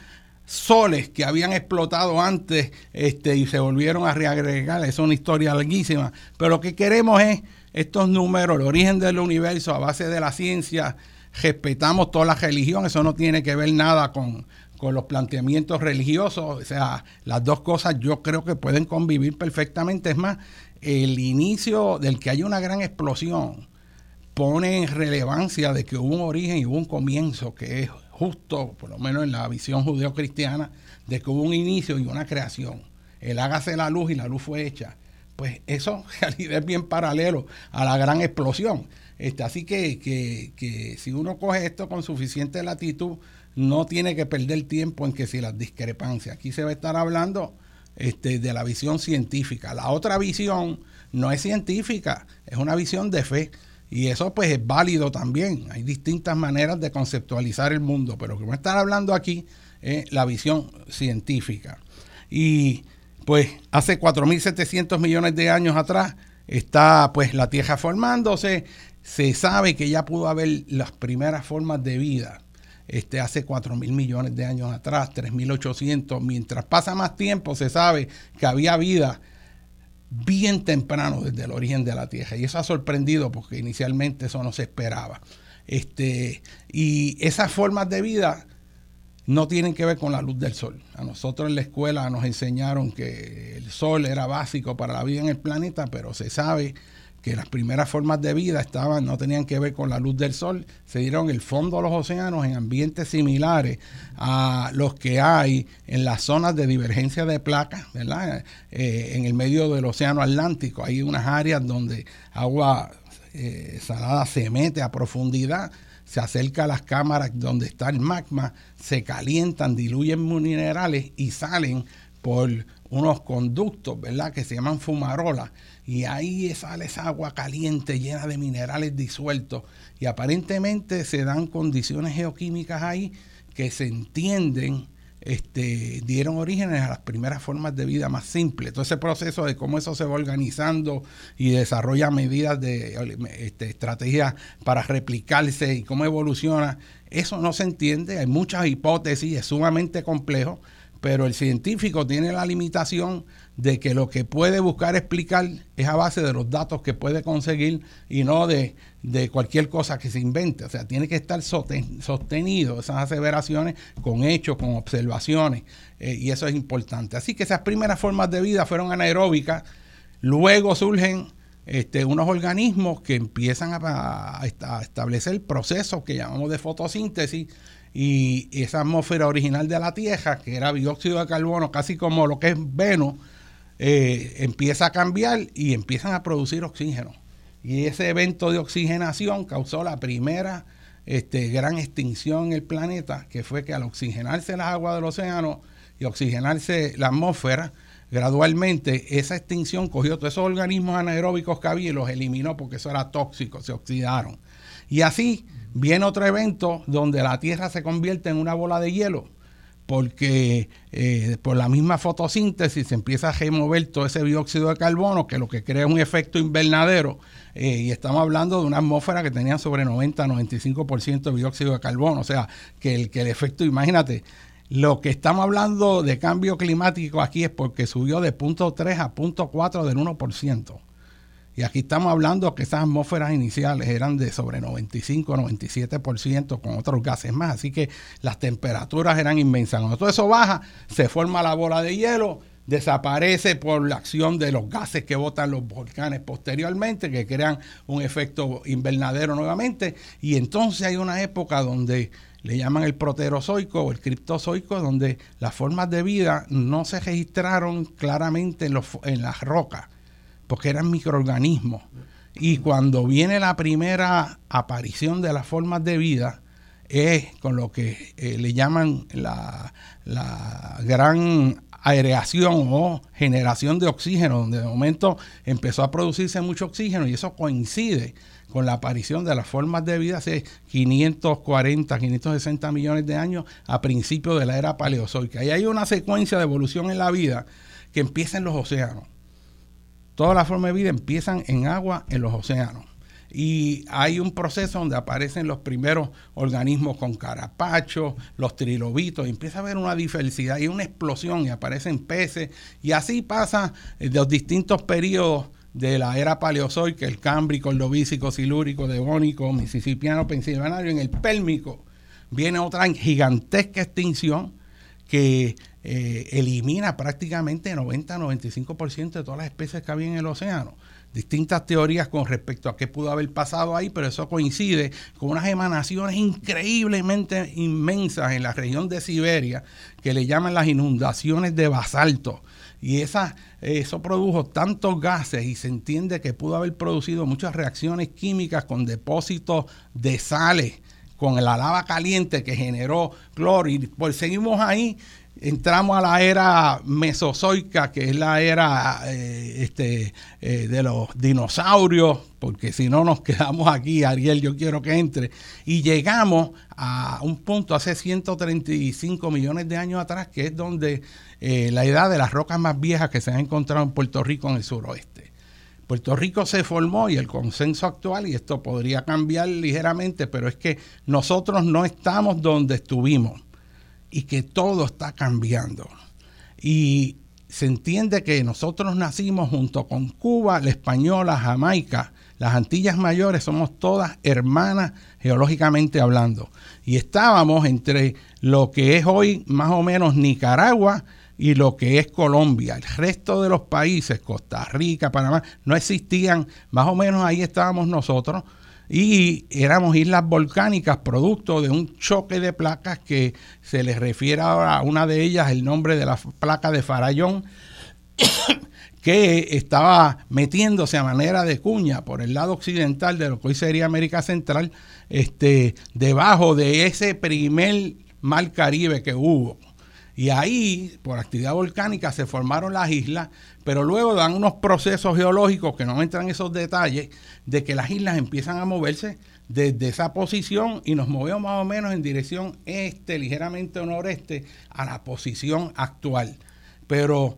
soles que habían explotado antes este, y se volvieron a reagregar. Es una historia larguísima. Pero lo que queremos es estos números, el origen del universo a base de la ciencia. Respetamos todas las religiones, eso no tiene que ver nada con, con los planteamientos religiosos. O sea, las dos cosas yo creo que pueden convivir perfectamente. Es más, el inicio del que haya una gran explosión pone en relevancia de que hubo un origen y hubo un comienzo que es justo, por lo menos en la visión judeo-cristiana, de que hubo un inicio y una creación. El hágase la luz y la luz fue hecha. Pues eso realidad es bien paralelo a la gran explosión. Este, así que, que, que si uno coge esto con suficiente latitud, no tiene que perder tiempo en que si las discrepancias. Aquí se va a estar hablando este, de la visión científica. La otra visión no es científica, es una visión de fe. Y eso pues es válido también. Hay distintas maneras de conceptualizar el mundo, pero que a estar hablando aquí es la visión científica. Y pues hace 4.700 millones de años atrás está pues la Tierra formándose. Se sabe que ya pudo haber las primeras formas de vida este, hace 4.000 millones de años atrás, 3.800. Mientras pasa más tiempo se sabe que había vida bien temprano desde el origen de la Tierra. Y eso ha sorprendido porque inicialmente eso no se esperaba. Este, y esas formas de vida no tienen que ver con la luz del sol. A nosotros en la escuela nos enseñaron que el sol era básico para la vida en el planeta, pero se sabe que las primeras formas de vida estaban, no tenían que ver con la luz del sol, se dieron el fondo de los océanos en ambientes similares a los que hay en las zonas de divergencia de placas, ¿verdad? Eh, en el medio del océano Atlántico. Hay unas áreas donde agua eh, salada se mete a profundidad, se acerca a las cámaras donde está el magma, se calientan, diluyen minerales y salen por unos conductos. Que se llaman fumarolas y ahí sale esa agua caliente llena de minerales disueltos y aparentemente se dan condiciones geoquímicas ahí que se entienden este, dieron orígenes a las primeras formas de vida más simples. Todo ese proceso de cómo eso se va organizando y desarrolla medidas de este, estrategias para replicarse y cómo evoluciona, eso no se entiende. Hay muchas hipótesis, es sumamente complejo, pero el científico tiene la limitación de que lo que puede buscar explicar es a base de los datos que puede conseguir y no de, cualquier cosa que se invente. O sea, tiene que estar sostenido esas aseveraciones con hechos, con observaciones, eh, y eso es importante. Así que esas primeras formas de vida fueron anaeróbicas, luego surgen este, unos organismos que empiezan a, a establecer procesos que llamamos de fotosíntesis, y esa atmósfera original de la Tierra, que era dióxido de carbono, casi como lo que es Venus, eh, empieza a cambiar y empiezan a producir oxígeno. Y ese evento de oxigenación causó la primera este, gran extinción en el planeta, que fue que al oxigenarse las aguas del océano y oxigenarse la atmósfera, gradualmente esa extinción cogió todos esos organismos anaeróbicos que había y los eliminó porque eso era tóxico, se oxidaron. Y así viene otro evento donde la Tierra se convierte en una bola de hielo porque eh, por la misma fotosíntesis se empieza a remover todo ese dióxido de carbono, que lo que crea un efecto invernadero, eh, y estamos hablando de una atmósfera que tenía sobre 90-95% de dióxido de carbono, o sea, que el, que el efecto, imagínate, lo que estamos hablando de cambio climático aquí es porque subió de punto 3 a punto 4 del 1%. Y aquí estamos hablando que esas atmósferas iniciales eran de sobre 95, 97% con otros gases más. Así que las temperaturas eran inmensas. Cuando todo eso baja, se forma la bola de hielo, desaparece por la acción de los gases que botan los volcanes posteriormente, que crean un efecto invernadero nuevamente. Y entonces hay una época donde le llaman el proterozoico o el criptozoico, donde las formas de vida no se registraron claramente en, los, en las rocas porque eran microorganismos. Y cuando viene la primera aparición de las formas de vida, es con lo que eh, le llaman la, gran aireación o generación de oxígeno, donde de momento empezó a producirse mucho oxígeno y eso coincide con la aparición de las formas de vida hace 540, 560 millones de años a principios de la era paleozoica. Y hay una secuencia de evolución en la vida que empieza en los océanos. Todas las formas de vida empiezan en agua en los océanos. Y hay un proceso donde aparecen los primeros organismos con carapacho, los trilobitos, y empieza a haber una diversidad y una explosión y aparecen peces. Y así pasa de los distintos periodos de la era paleozoica, el cámbrico, el lobísico, silúrico, devónico, mississippiano, pensilvanario, en el pélmico viene otra gigantesca extinción que eh, elimina prácticamente 90-95% de todas las especies que había en el océano. Distintas teorías con respecto a qué pudo haber pasado ahí, pero eso coincide con unas emanaciones increíblemente inmensas en la región de Siberia que le llaman las inundaciones de basalto. Y esa, eso produjo tantos gases y se entiende que pudo haber producido muchas reacciones químicas con depósitos de sales, con la lava caliente que generó cloro. Y pues seguimos ahí entramos a la era mesozoica, que es la era eh, este, eh, de los dinosaurios, porque si no nos quedamos aquí, Ariel, yo quiero que entre, y llegamos a un punto hace 135 millones de años atrás, que es donde eh, la edad de las rocas más viejas que se han encontrado en Puerto Rico en el suroeste. Puerto Rico se formó y el consenso actual, y esto podría cambiar ligeramente, pero es que nosotros no estamos donde estuvimos y que todo está cambiando. Y se entiende que nosotros nacimos junto con Cuba, la Española, Jamaica, las Antillas Mayores, somos todas hermanas geológicamente hablando. Y estábamos entre lo que es hoy más o menos Nicaragua y lo que es Colombia. El resto de los países, Costa Rica, Panamá, no existían, más o menos ahí estábamos nosotros y éramos islas volcánicas producto de un choque de placas que se les refiere ahora a una de ellas el nombre de la placa de Farallón que estaba metiéndose a manera de cuña por el lado occidental de lo que hoy sería América Central, este, debajo de ese primer mar Caribe que hubo. Y ahí, por actividad volcánica, se formaron las islas, pero luego dan unos procesos geológicos que no entran en esos detalles, de que las islas empiezan a moverse desde esa posición y nos movemos más o menos en dirección este, ligeramente noreste, a la posición actual. Pero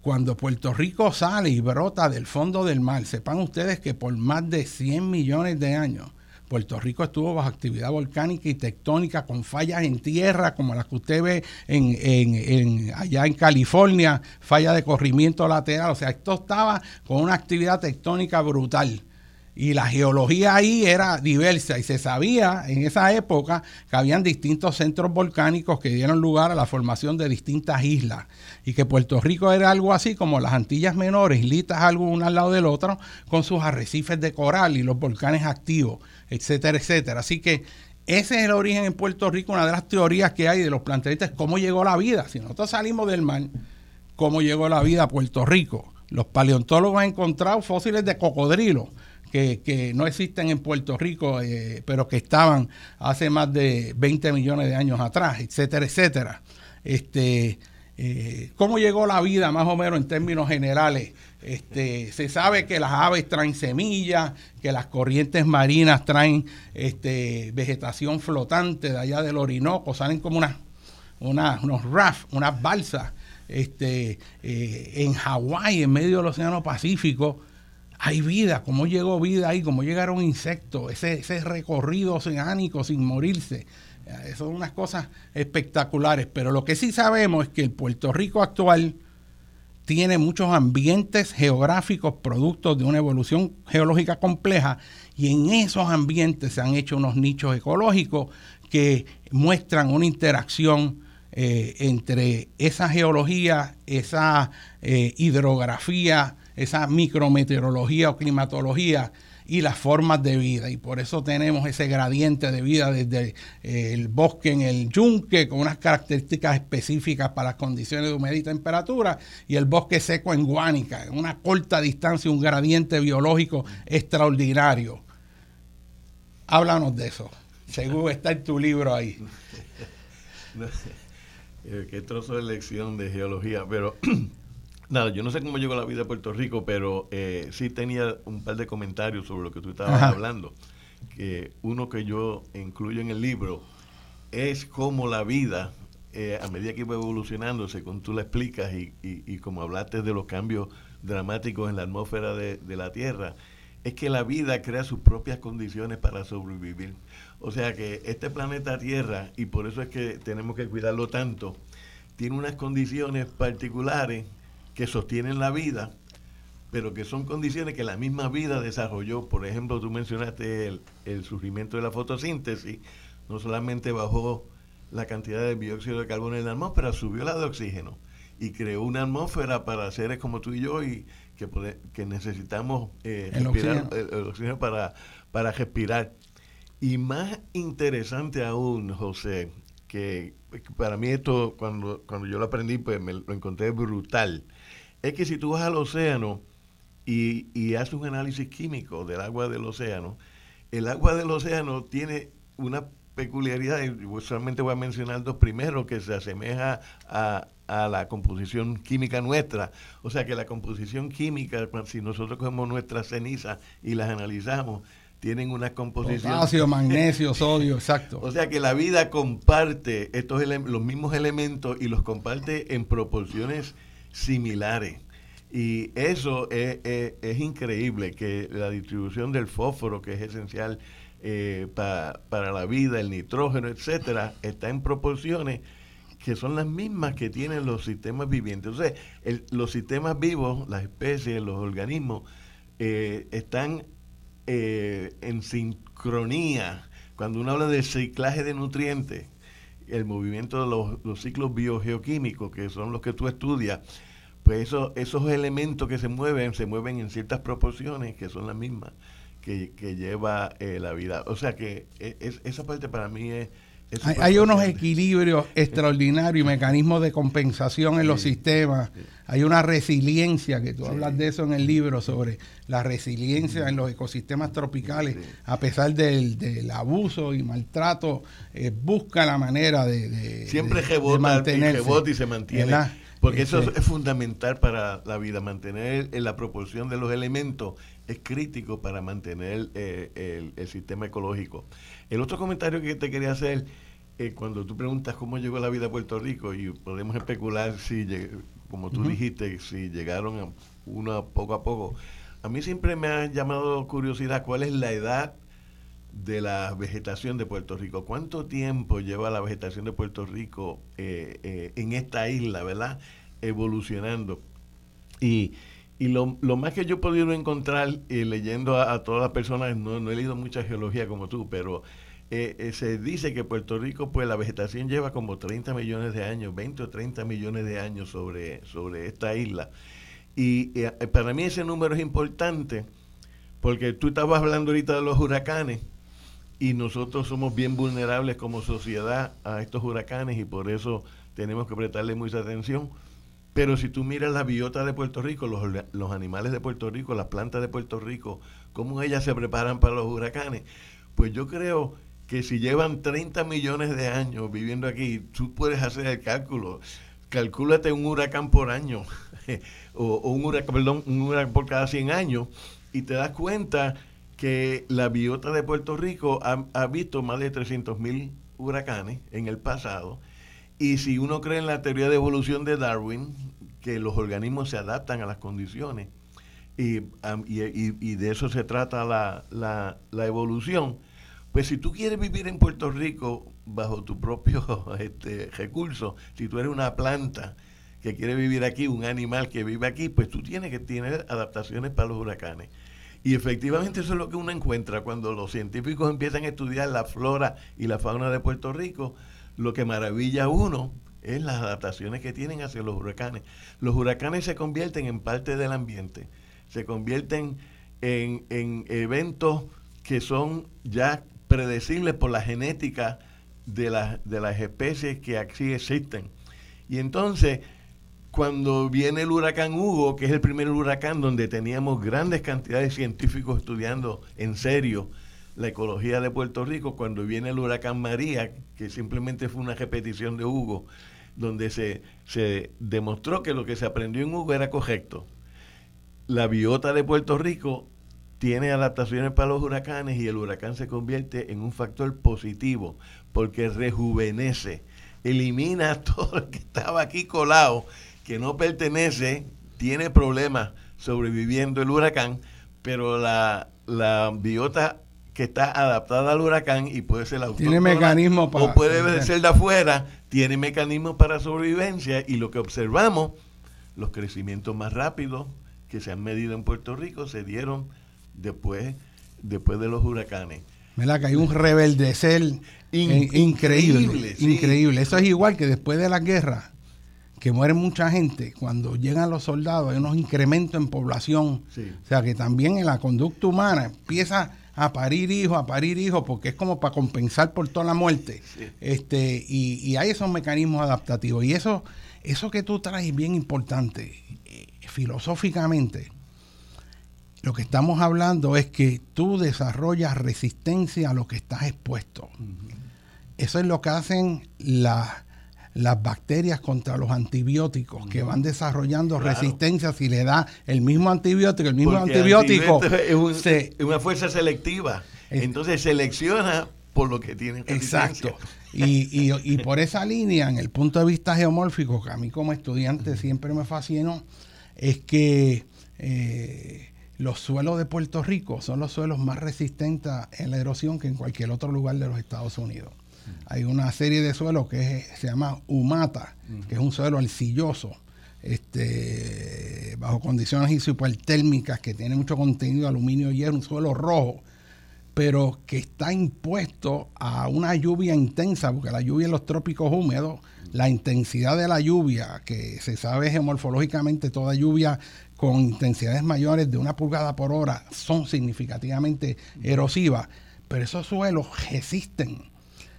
cuando Puerto Rico sale y brota del fondo del mar, sepan ustedes que por más de 100 millones de años, Puerto Rico estuvo bajo actividad volcánica y tectónica con fallas en tierra como las que usted ve en, allá en California, falla de corrimiento lateral. O sea, esto estaba con una actividad tectónica brutal. Y la geología ahí era diversa y se sabía en esa época que habían distintos centros volcánicos que dieron lugar a la formación de distintas islas y que Puerto Rico era algo así como las Antillas Menores, islitas algo una al lado del otro, con sus arrecifes de coral y los volcanes activos etcétera, etcétera. Así que ese es el origen en Puerto Rico, una de las teorías que hay de los planteadistas, cómo llegó la vida. Si nosotros salimos del mar, ¿cómo llegó la vida a Puerto Rico? Los paleontólogos han encontrado fósiles de cocodrilo que, no existen en Puerto Rico, eh, pero que estaban hace más de 20 millones de años atrás, etcétera, etcétera. Este, eh, ¿Cómo llegó la vida, más o menos en términos generales? Este, se sabe que las aves traen semillas, que las corrientes marinas traen este, vegetación flotante de allá del Orinoco, salen como unas, unos rafts, unas balsas. Este, eh, en Hawái, en medio del Océano Pacífico, hay vida. ¿Cómo llegó vida ahí? ¿Cómo llegaron insectos? Ese, ese recorrido oceánico sin morirse. Eh, son unas cosas espectaculares. Pero lo que sí sabemos es que el Puerto Rico actual tiene muchos ambientes geográficos productos de una evolución geológica compleja y en esos ambientes se han hecho unos nichos ecológicos que muestran una interacción eh, entre esa geología, esa eh, hidrografía, esa micrometeorología o climatología y las formas de vida. Y por eso tenemos ese gradiente de vida desde eh, el bosque en el yunque, con unas características específicas para las condiciones de humedad y temperatura, y el bosque seco en Guánica, en una corta distancia, un gradiente biológico extraordinario. Háblanos de eso. Seguro está en tu libro ahí. Eh, qué trozo de lección de geología, pero Nada, yo no sé cómo llegó la vida a Puerto Rico, pero eh, sí tenía un par de comentarios sobre lo que tú estabas hablando. Que uno que yo incluyo en el libro es cómo la vida, eh, a medida que iba evolucionando, según tú la explicas y, y, como hablaste de los cambios dramáticos en la atmósfera de, de la Tierra, es que la vida crea sus propias condiciones para sobrevivir. O sea que este planeta Tierra, y por eso es que tenemos que cuidarlo tanto, tiene unas condiciones particulares que sostienen la vida, pero que son condiciones que la misma vida desarrolló. Por ejemplo, tú mencionaste el, surgimiento de la fotosíntesis, no solamente bajó la cantidad de dióxido de carbono en la atmósfera, subió la de oxígeno y creó una atmósfera para seres como tú y yo y que, que necesitamos eh, el respirar oxígeno. El, oxígeno para, para respirar. Y más interesante aún, José, que para mí esto, cuando, cuando yo lo aprendí, pues me lo encontré brutal es que si tú vas al océano y, haces un análisis químico del agua del océano, el agua del océano tiene una peculiaridad, y solamente voy a mencionar dos primeros, que se asemeja a, la composición química nuestra. O sea que la composición química, si nosotros cogemos nuestras cenizas y las analizamos, tienen una composición. Potasio, magnesio, sodio, exacto. O sea que la vida comparte estos los mismos elementos y los comparte en proporciones similares. Y eso es, increíble, que la distribución del fósforo, que es esencial eh, para la vida, el nitrógeno, etcétera, está en proporciones que son las mismas que tienen los sistemas vivientes. Entonces, los sistemas vivos, las especies, los organismos, eh, están eh, en sincronía. Cuando uno habla de ciclaje de nutrientes, el movimiento de los, los ciclos biogeoquímicos, que son los que tú estudias, pues eso, esos elementos que se mueven, se mueven en ciertas proporciones que son las mismas que, lleva eh, la vida. O sea que e, esa parte para mí es... hay, unos equilibrios extraordinarios y mecanismos de compensación en los sistemas. Hay una resiliencia, que tú hablas de eso en el libro, sobre la resiliencia en los ecosistemas tropicales, a pesar del, abuso y maltrato, eh, busca la manera de, Siempre rebota, y, y se mantiene. Porque eso es, fundamental para la vida, mantener la proporción de los elementos es crítico para mantener eh, el, sistema ecológico. El otro comentario que te quería hacer, eh, cuando tú preguntas cómo llegó la vida a Puerto Rico, y podemos especular si, como tú dijiste, si llegaron a uno poco a poco, a mí siempre me ha llamado curiosidad cuál es la edad de la vegetación de Puerto Rico. ¿Cuánto tiempo lleva la vegetación de Puerto Rico eh, eh, en esta isla, verdad? Evolucionando. Y, y lo, lo, más que yo he podido encontrar eh, leyendo a, todas las personas, no, no, he leído mucha geología como tú, pero se dice que Puerto Rico, pues la vegetación lleva como 30 millones de años, 20 o 30 millones de años sobre, sobre esta isla. Y para mí ese número es importante porque tú estabas hablando ahorita de los huracanes y nosotros somos bien vulnerables como sociedad a estos huracanes y por eso tenemos que prestarle mucha atención. Pero si tú miras la biota de Puerto Rico, los, los animales de Puerto Rico, las plantas de Puerto Rico, cómo ellas se preparan para los huracanes, pues yo creo que si llevan 30 millones de años viviendo aquí, tú puedes hacer el cálculo. Calcúlate un huracán por año, o, un huracán, perdón, un huracán por cada 100 años, y te das cuenta que la biota de Puerto Rico ha, visto más de 300 mil huracanes en el pasado. Y si uno cree en la teoría de evolución de Darwin, que los organismos se adaptan a las condiciones, y, y, de eso se trata la, la, evolución, pues si tú quieres vivir en Puerto Rico bajo tu propio este, recurso, si tú eres una planta que quiere vivir aquí, un animal que vive aquí, pues tú tienes que tener adaptaciones para los huracanes. Y efectivamente eso es lo que uno encuentra cuando los científicos empiezan a estudiar la flora y la fauna de Puerto Rico. Lo que maravilla a uno es las adaptaciones que tienen hacia los huracanes. Los huracanes se convierten en parte del ambiente, se convierten en, en eventos que son ya predecibles por la genética de, de las especies que aquí existen. Y entonces cuando viene el huracán Hugo, que es el primer huracán donde teníamos grandes cantidades de científicos estudiando en serio la ecología de Puerto Rico, cuando viene el huracán María, que simplemente fue una repetición de Hugo, donde se, se demostró que lo que se aprendió en Hugo era correcto. La biota de Puerto Rico tiene adaptaciones para los huracanes y el huracán se convierte en un factor positivo porque rejuvenece, elimina todo lo que estaba aquí colado que no pertenece, tiene problemas sobreviviendo el huracán, pero la, biota que está adaptada al huracán y puede ser autóctona tiene mecanismo para, o puede ser de afuera, tiene mecanismos para sobrevivencia y lo que observamos, los crecimientos más rápidos que se han medido en Puerto Rico se dieron después, después de los huracanes. ¿Verdad? Que hay un rebeldecer increíble. Increíble. Eso es igual que después de la guerra que muere mucha gente, cuando llegan los soldados hay unos incrementos en población. O sea que también en la conducta humana empieza a parir hijos, a parir hijos, porque es como para compensar por toda la muerte. Este, y, hay esos mecanismos adaptativos. Y eso, eso que tú traes bien importante, eh, filosóficamente, lo que estamos hablando es que tú desarrollas resistencia a lo que estás expuesto. Eso es lo que hacen las las bacterias contra los antibióticos que van desarrollando resistencia si le da el mismo antibiótico, el mismo antibiótico. Es, una fuerza selectiva. Entonces selecciona por lo que tiene. Exacto. Y, y, por esa línea, en el punto de vista geomórfico, que a mí como estudiante siempre me fascinó, es que eh, los suelos de Puerto Rico son los suelos más resistentes en la erosión que en cualquier otro lugar de los Estados Unidos. Hay una serie de suelos que se llama humata, que es un suelo arcilloso, este, bajo condiciones hipertérmicas, que tiene mucho contenido de aluminio y hierro, un suelo rojo, pero que está impuesto a una lluvia intensa, porque la lluvia en los trópicos húmedos, la intensidad de la lluvia, que se sabe geomorfológicamente, toda lluvia con intensidades mayores de una pulgada por hora son significativamente erosivas, pero esos suelos resisten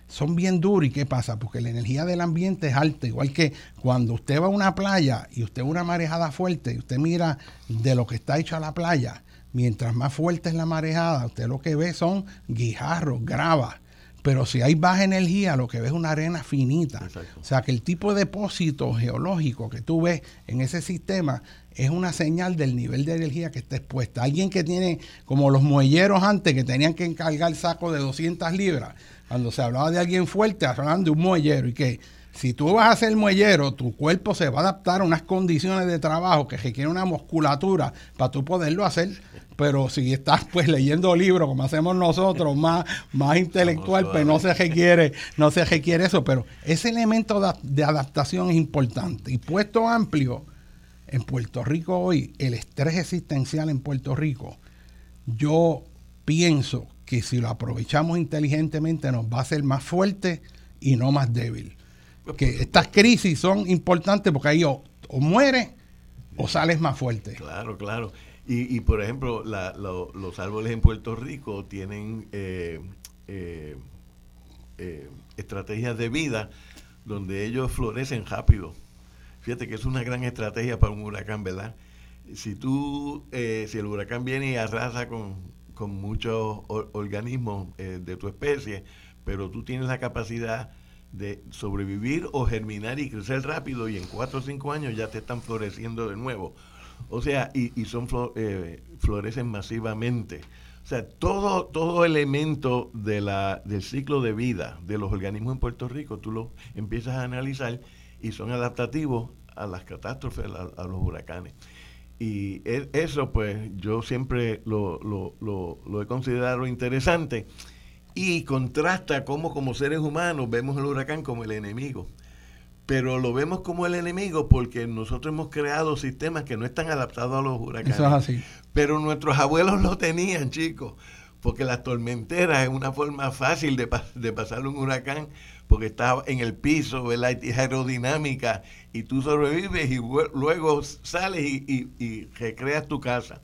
son bien duros. ¿Y qué pasa? Porque la energía del ambiente es alta. Igual que cuando usted va a una playa y usted ve una marejada fuerte y usted mira de lo que está hecho a la playa, mientras más fuerte es la marejada, usted lo que ve son guijarros, gravas. Pero si hay baja energía, lo que ve es una arena finita. O sea que el tipo de depósito geológico que tú ves en ese sistema es una señal del nivel de energía que está expuesta. Alguien que tiene, como los muelleros antes, que tenían que encargar saco de 200 libras, cuando se hablaba de alguien fuerte, hablaban de un muellero y que si tú vas a ser muellero, tu cuerpo se va a adaptar a unas condiciones de trabajo que requieren una musculatura para tú poderlo hacer. Pero si estás pues leyendo libros como hacemos nosotros, más, más intelectual, pues no se requiere, no se requiere eso. Pero ese elemento de adaptación es importante. Y puesto amplio, en Puerto Rico hoy, el estrés existencial en Puerto Rico, yo pienso que si lo aprovechamos inteligentemente nos va a hacer más fuerte y no más débil. Que estas crisis son importantes porque ahí o, mueres o sales más fuerte. Claro, claro. Y, y por ejemplo, los árboles en Puerto Rico tienen eh, eh, eh, estrategias de vida donde ellos florecen rápido. Fíjate que es una gran estrategia para un huracán, ¿verdad? Si tú, si el huracán viene y arrasa con, con muchos organismos eh, de tu especie, pero tú tienes la capacidad de sobrevivir o germinar y crecer rápido y en cuatro o cinco años ya te están floreciendo de nuevo. O sea, y, son eh, florecen masivamente. O sea, todo, todo elemento de la, del ciclo de vida de los organismos en Puerto Rico, tú lo empiezas a analizar y son adaptativos a las catástrofes, a los huracanes. Y e, eso pues yo siempre lo, lo, he considerado interesante y contrasta cómo como seres humanos vemos el huracán como el enemigo. pero lo vemos como el enemigo porque nosotros hemos creado sistemas que no están adaptados a los huracanes. Eso es así. Pero nuestros abuelos lo tenían, chicos, porque las tormenteras es una forma fácil de, de pasar un huracán porque está en el piso, la aerodinámica, y tú sobrevives y luego sales y, recreas tu casa.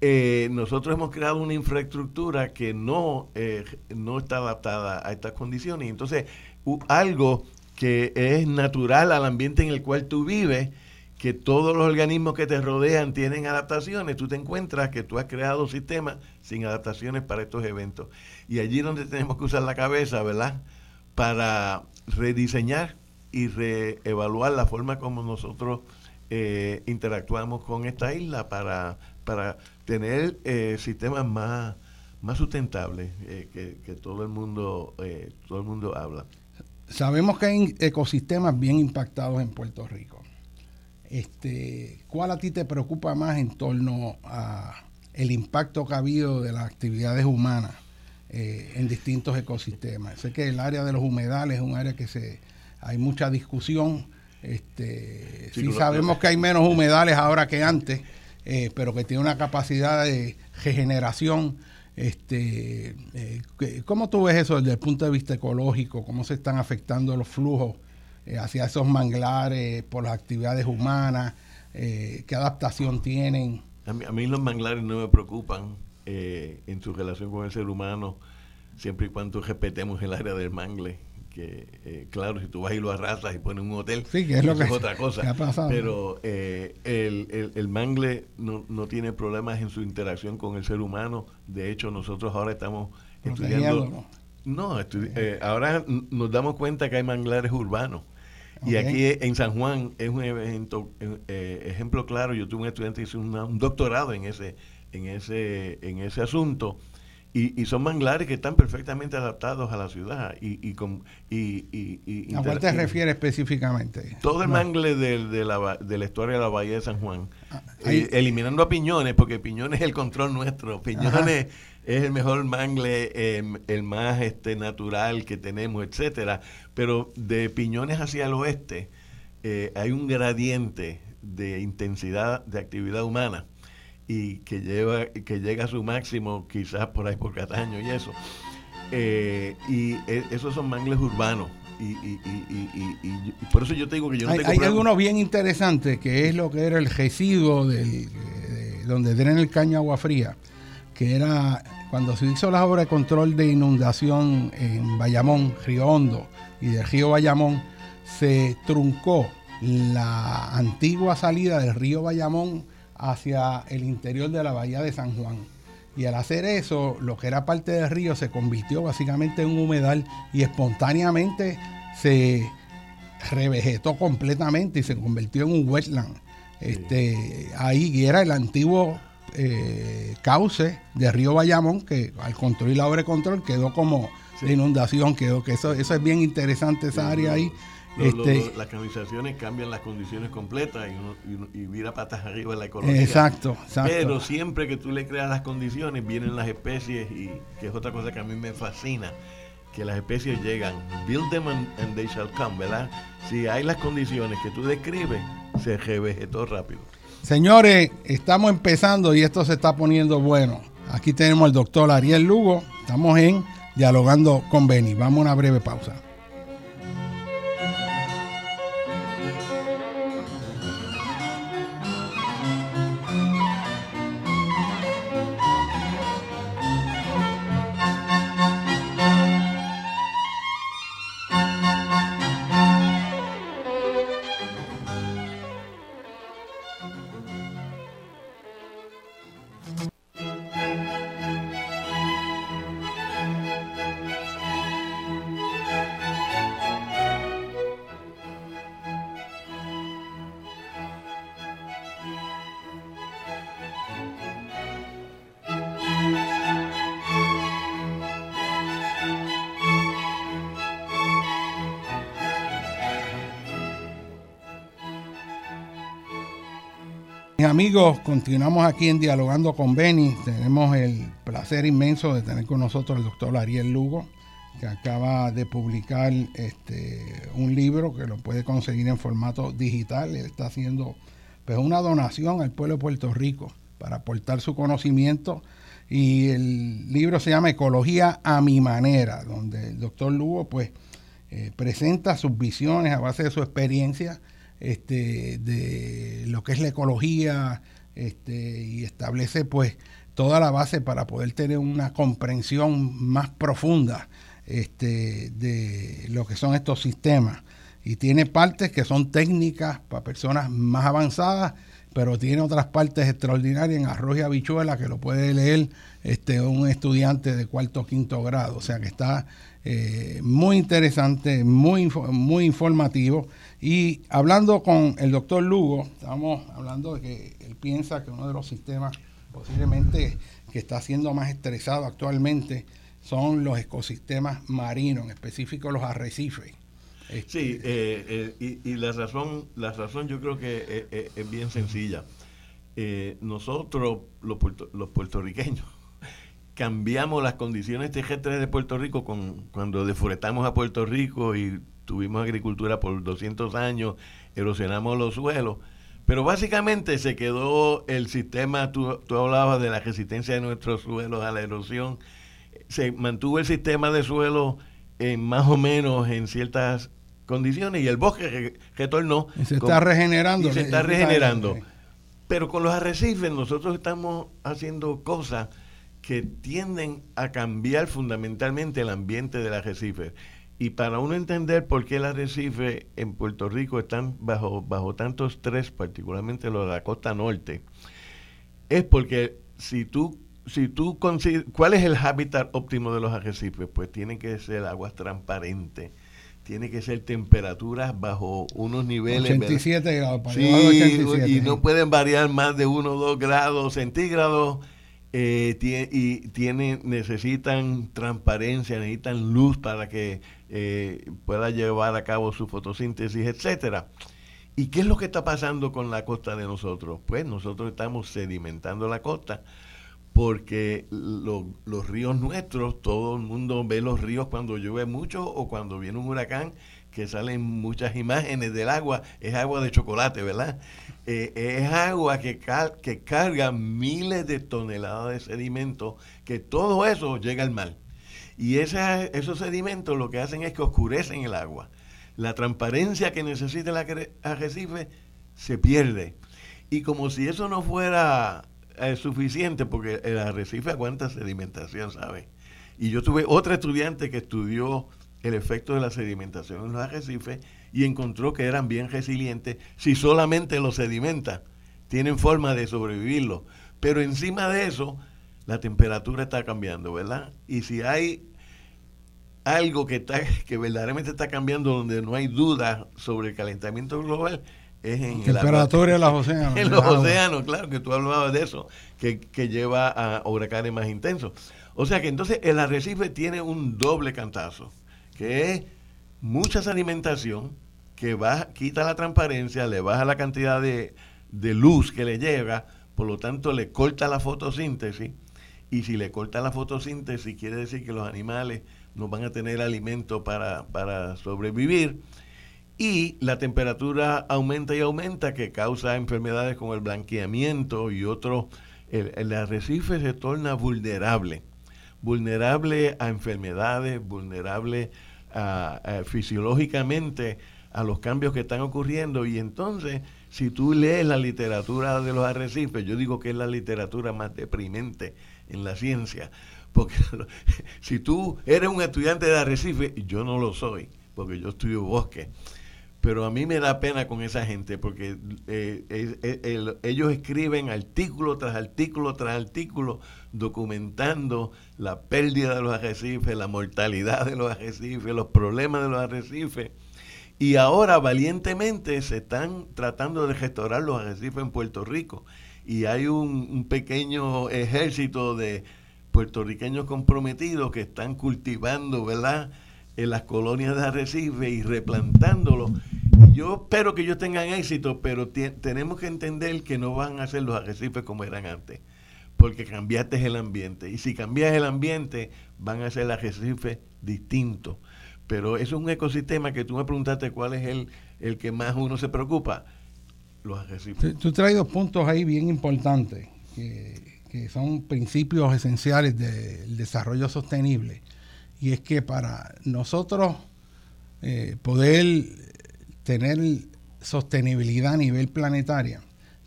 Eh, nosotros hemos creado una infraestructura que no, eh, no está adaptada a estas condiciones. Entonces, algo que es natural al ambiente en el cual tú vives, que todos los organismos que te rodean tienen adaptaciones, tú te encuentras que tú has creado sistemas sin adaptaciones para estos eventos. Y allí es donde tenemos que usar la cabeza, ¿verdad? Para rediseñar y reevaluar la forma como nosotros eh, interactuamos con esta isla para, para tener eh, sistemas más, más sustentables eh, que, que, todo el mundo todo el mundo habla. Sabemos que hay ecosistemas bien impactados en Puerto Rico. Este, ¿Cuál a ti te preocupa más en torno a el impacto que ha habido de las actividades humanas eh, en distintos ecosistemas? Sé que el área de los humedales es un área que se hay mucha discusión. Este, sí, sabemos que hay menos humedales ahora que antes, eh, pero que tiene una capacidad de regeneración este, eh, ¿Cómo tú ves eso desde el punto de vista ecológico? ¿Cómo se están afectando los flujos eh, hacia esos manglares por las actividades humanas? Eh, ¿Qué adaptación tienen? A mí, los manglares no me preocupan en su relación con el ser humano, siempre y cuando respetemos el área del mangle que eh, claro, si tú vas y lo arrasas y pones un hotel, sí, que es, lo que, otra cosa. Pero eh, el, el, mangle no, no, tiene problemas en su interacción con el ser humano. De hecho, nosotros ahora estamos estudiando... No, eh, ahora nos damos cuenta que hay manglares urbanos. Y aquí en San Juan es un evento, ejemplo claro. Yo tuve un estudiante que hizo un doctorado en ese, en ese, en ese asunto y, son manglares que están perfectamente adaptados a la ciudad. Y, y, con, y, ¿A cuál te refieres específicamente? Todo el mangle de, de, la, de la historia de la Bahía de San Juan, ah, eh, eliminando a Piñones, porque Piñones es el control nuestro. Piñones es el mejor mangle, em, el más este natural que tenemos, etcétera. Pero de Piñones hacia el oeste eh, hay un gradiente de intensidad de actividad humana y que lleva que llega a su máximo quizás por ahí por Cataño y eso. Eh, y e, esos son mangles urbanos. Y, por eso yo te digo que yo no hay, hay alguno bien interesante que es lo que era el residuo del donde drena el caño agua fría que era cuando se hizo la obra de control de inundación en Bayamón, Río Hondo y del río Bayamón se truncó la antigua salida del río Bayamón hacia el interior de la bahía de San Juan. Y al hacer eso, lo que era parte del río se convirtió básicamente en un humedal y espontáneamente se revegetó completamente y se convirtió en un wetland. Este, ahí era el antiguo eh, cauce del río Bayamón que al construir la obra de control quedó como de inundación, quedó que eso, eso es bien interesante esa área ahí este, las canalizaciones cambian las condiciones completas y, y, vira patas arriba la ecología. Exacto, Pero siempre que tú le creas las condiciones, vienen las especies y que es otra cosa que a mí me fascina, que las especies llegan. Build them and, they shall come, ¿verdad? Si hay las condiciones que tú describes, se revegetó rápido. Señores, estamos empezando y esto se está poniendo bueno. Aquí tenemos al doctor Ariel Lugo. Estamos en Dialogando con Beni. Vamos a una breve pausa. Amigos, continuamos aquí en Dialogando con Beni. Tenemos el placer inmenso de tener con nosotros al doctor Ariel Lugo, que acaba de publicar este, un libro que lo puede conseguir en formato digital. Él está haciendo pues, una donación al pueblo de Puerto Rico para aportar su conocimiento. Y el libro se llama Ecología a mi manera, donde el doctor Lugo pues, eh, presenta sus visiones a base de su experiencia este, de lo que es la ecología este, y establece pues toda la base para poder tener una comprensión más profunda este, de lo que son estos sistemas. Y tiene partes que son técnicas para personas más avanzadas, pero tiene otras partes extraordinarias en arroz y habichuela que lo puede leer este, un estudiante de cuarto o quinto grado. O sea que está eh, muy interesante, muy, muy informativo. Y hablando con el doctor Lugo, estamos hablando de que él piensa que uno de los sistemas posiblemente que está siendo más estresado actualmente son los ecosistemas marinos, en específico los arrecifes. Sí, eh, eh, y, la razón, la razón yo creo que es, bien sencilla. nosotros, los, los puertorriqueños, cambiamos las condiciones terrestres de Puerto Rico con, cuando deforestamos a Puerto Rico y tuvimos agricultura por 200 años, erosionamos los suelos. Pero básicamente se quedó el sistema, tú, tú hablabas de la resistencia de nuestros suelos a la erosión, se mantuvo el sistema de suelo en más o menos en ciertas condiciones y el bosque retornó. Y se está regenerando. se está regenerando. Pero con los arrecifes nosotros estamos haciendo cosas que tienden a cambiar fundamentalmente el ambiente del arrecife. Y para uno entender por qué el arrecife en Puerto Rico están bajo, bajo tanto estrés, particularmente los de la costa norte, es porque si tú, si tú ¿cuál es el hábitat óptimo de los arrecifes? Pues tiene que ser aguas transparentes, tiene que ser temperaturas bajo unos niveles... 87 grados, y no pueden variar más de 1 o 2 grados centígrados eh, y tiene, necesitan transparencia, necesitan luz para que eh, pueda llevar a cabo su fotosíntesis, etcétera. ¿Y qué es lo que está pasando con la costa de nosotros? Pues nosotros estamos sedimentando la costa porque los ríos nuestros, todo el mundo ve los ríos cuando llueve mucho o cuando viene un huracán que salen muchas imágenes del agua, es agua de chocolate, ¿verdad? Eh, es agua que, que carga miles de toneladas de sedimentos, que todo eso llega al mar. Y esos sedimentos lo que hacen es que oscurecen el agua. La transparencia que necesita el arrecife se pierde. Y como si eso no fuera eh, suficiente, porque el arrecife aguanta sedimentación, ¿sabes? Y yo tuve otra estudiante que estudió el efecto de la sedimentación en los arrecifes y encontró que eran bien resilientes si solamente los sedimenta. Tienen forma de sobrevivirlo. Pero encima de eso, la temperatura está cambiando, ¿verdad? Y si hay algo que, está, que verdaderamente está cambiando donde no hay duda sobre el calentamiento global, es en temperatura de los océanos. En los océanos, claro, que tú hablabas de eso, que, que lleva a huracanes más intensos. O sea que entonces el arrecife tiene un doble cantazo que es mucha alimentación, que quita la transparencia, le baja la cantidad de, luz que le llega, por lo tanto le corta la fotosíntesis, y si le corta la fotosíntesis quiere decir que los animales no van a tener alimento para, sobrevivir, y la temperatura aumenta y aumenta, que causa enfermedades como el blanqueamiento y otros, el, el arrecife se torna vulnerable, vulnerable a enfermedades, vulnerable fisiológicamente a los cambios que están ocurriendo. Y entonces si tú lees la literatura de los arrecifes, yo digo que es la literatura más deprimente en la ciencia, porque si tú eres un estudiante de arrecife, yo no lo soy, porque yo estudio bosque, pero a mí me da pena con esa gente porque eh, ellos escriben artículo tras artículo tras artículo documentando la pérdida de los arrecifes, la mortalidad de los arrecifes, los problemas de los arrecifes. Y ahora valientemente se están tratando de restaurar los arrecifes en Puerto Rico. Y hay un, pequeño ejército de puertorriqueños comprometidos que están cultivando, ¿verdad? en las colonias de arrecife y replantándolo. yo espero que ellos tengan éxito, pero tenemos que entender que no van a ser los arrecifes como eran antes. porque cambiaste el ambiente. Y si cambias el ambiente, van a ser arrecifes distintos. Pero es un ecosistema que tú me preguntaste cuál es el, el que más uno se preocupa. Tú, traes dos puntos ahí bien importantes, que, que son principios esenciales del desarrollo sostenible. Y es que para nosotros eh, poder tener sostenibilidad a nivel planetario,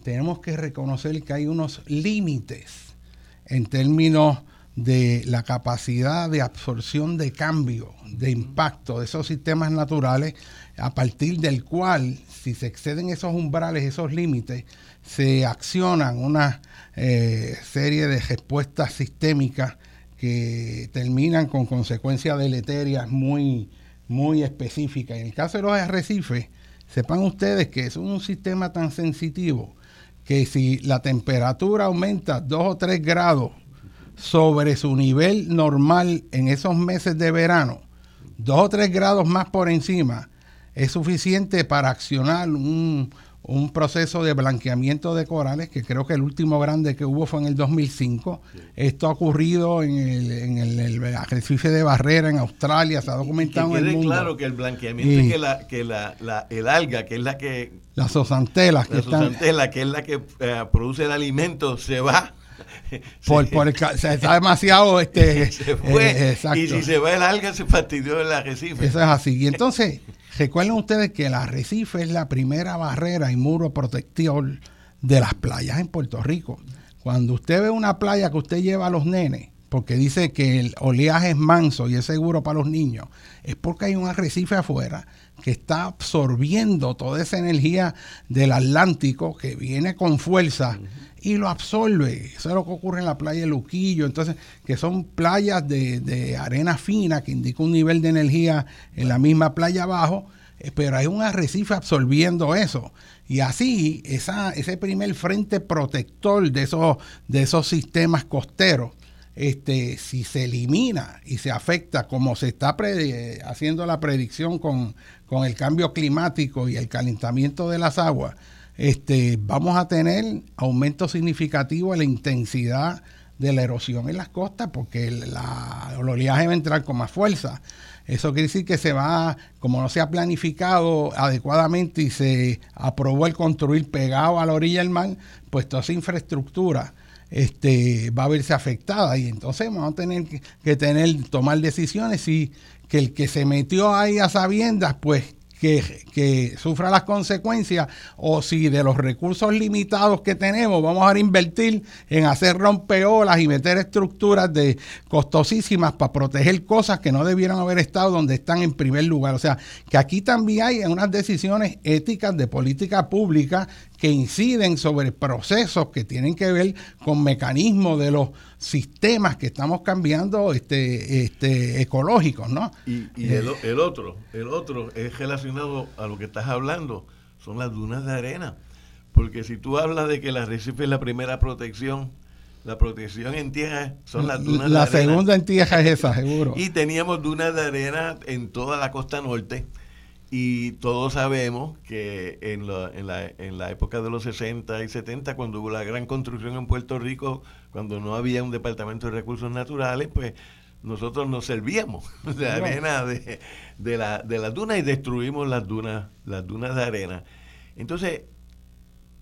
tenemos que reconocer que hay unos límites en términos de la capacidad de absorción de cambio, de impacto de esos sistemas naturales, a partir del cual, si se exceden esos umbrales, esos límites, se accionan una eh, serie de respuestas sistémicas que terminan con consecuencias deleterias muy, muy específicas. En el caso de los arrecifes, sepan ustedes que es un sistema tan sensitivo que si la temperatura aumenta 2 o 3 grados sobre su nivel normal en esos meses de verano, 2 o 3 grados más por encima, es suficiente para accionar un, un proceso de blanqueamiento de corales, que creo que el último grande que hubo fue en el 2005. Esto ha ocurrido en el, en el, arrecife de Barrera en Australia, se ha documentado en el mundo. claro que el blanqueamiento es que, la, que la, la, el alga, que es la que... La zozantela, que, que es la que eh, produce el alimento, se va por, por se está demasiado este se fue, eh, y si se va el alga se fastidió el arrecife. Eso es así. Y entonces Recuerden ustedes que el arrecife es la primera barrera y muro protector de las playas en Puerto Rico. Cuando usted ve una playa que usted lleva a los nenes, porque dice que el oleaje es manso y es seguro para los niños, es porque hay un arrecife afuera que está absorbiendo toda esa energía del Atlántico que viene con fuerza y lo absorbe. Eso es lo que ocurre en la playa de Luquillo. Entonces, que son playas de, arena fina que indica un nivel de energía en la misma playa abajo, eh, pero hay un arrecife absorbiendo eso. Y así, esa, ese primer frente protector de esos, de esos sistemas costeros, este, si se elimina y se afecta como se está haciendo la predicción con, con el cambio climático y el calentamiento de las aguas, este, vamos a tener aumento significativo en la intensidad de la erosión en las costas porque la, el oleaje va a entrar con más fuerza. Eso quiere decir que se va, como no se ha planificado adecuadamente y se aprobó el construir pegado a la orilla del mar, pues toda esa infraestructura este, va a verse afectada y entonces vamos a tener que, que tener, tomar decisiones y que el que se metió ahí a sabiendas, pues que, sufra las consecuencias o si de los recursos limitados que tenemos vamos a invertir en hacer rompeolas y meter estructuras de costosísimas para proteger cosas que no debieron haber estado donde están en primer lugar. O sea, que aquí también hay unas decisiones éticas de política pública que inciden sobre procesos que tienen que ver con mecanismos de los sistemas que estamos cambiando este, este, ecológicos, ¿no? Y, el, eh, el, otro, el otro es relacionado a lo que estás hablando, son las dunas de arena. Porque si tú hablas de que la arrecife es la primera protección, la protección en tierra son las dunas de arena. La segunda en tierra es esa, seguro. Y teníamos dunas de arena en toda la costa norte y todos sabemos que en la, en, la, en la época de los 60 y 70, cuando hubo la gran construcción en Puerto Rico, cuando no había un departamento de recursos naturales, pues nosotros nos servíamos de arena de, de, la, de las dunas y destruimos las dunas, las dunas de arena. Entonces,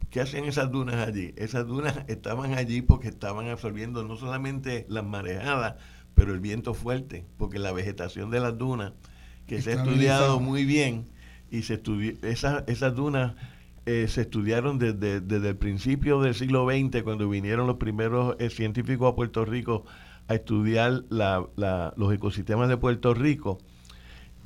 ¿qué hacían esas dunas allí? Esas dunas estaban allí porque estaban absorbiendo no solamente las marejadas, pero el viento fuerte, porque la vegetación de las dunas que se ha estudiado muy bien y se esas, esas dunas eh, se estudiaron desde, desde, el principio del siglo XX, cuando vinieron los primeros eh, científicos a Puerto Rico a estudiar la, los ecosistemas de Puerto Rico.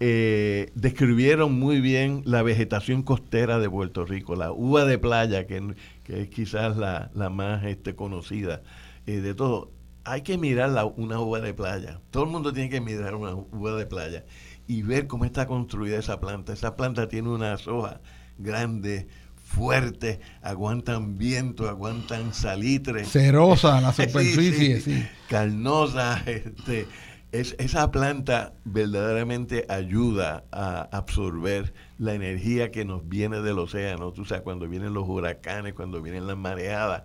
Eh, describieron muy bien la vegetación costera de Puerto Rico, la uva de playa, que, que es quizás la, la más este, conocida de todo. Hay que mirar la, una uva de playa. Todo el mundo tiene que mirar una uva de playa y ver cómo está construida esa planta. Esa planta tiene unas hojas grandes, fuertes, aguantan viento, aguantan salitre. Cerosa la superficie, sí, Carnosa, este, es, esa planta verdaderamente ayuda a absorber la energía que nos viene del océano, tú sabes, cuando vienen los huracanes, cuando vienen las mareadas.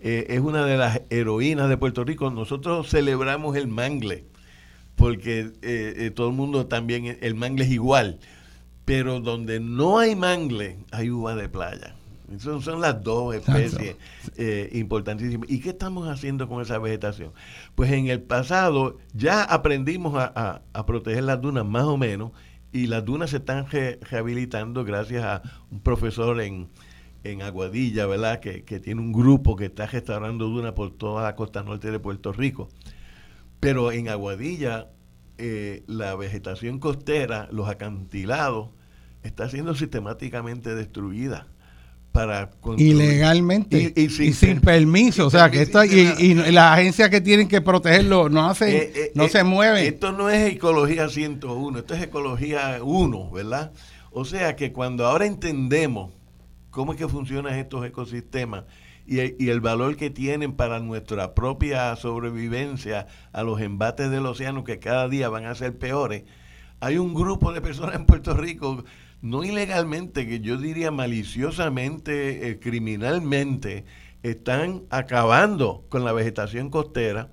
Eh, es una de las heroínas de Puerto Rico. Nosotros celebramos el mangle, porque eh, eh, todo el mundo también, el mangle es igual, pero donde no hay mangle, hay uva de playa. Son, son las dos especies importantísimas. ¿Y qué estamos haciendo con esa vegetación? Pues en el pasado ya aprendimos a, a proteger las dunas más o menos y las dunas se están rehabilitando gracias a un profesor en, en Aguadilla, ¿verdad? Que, tiene un grupo que está restaurando dunas por toda la costa norte de Puerto Rico. Pero en Aguadilla, eh, la vegetación costera, los acantilados, está siendo sistemáticamente destruida para ilegalmente y, sin, permiso o sea que esto y, las agencias que tienen que protegerlo no hacen eh, eh, no se mueven. esto no es ecología 101 esto es ecología 1 verdad o sea que cuando ahora entendemos cómo es que funcionan estos ecosistemas y, el valor que tienen para nuestra propia sobrevivencia a los embates del océano que cada día van a ser peores hay un grupo de personas en Puerto Rico no ilegalmente, que yo diría maliciosamente, eh, criminalmente, están acabando con la vegetación costera.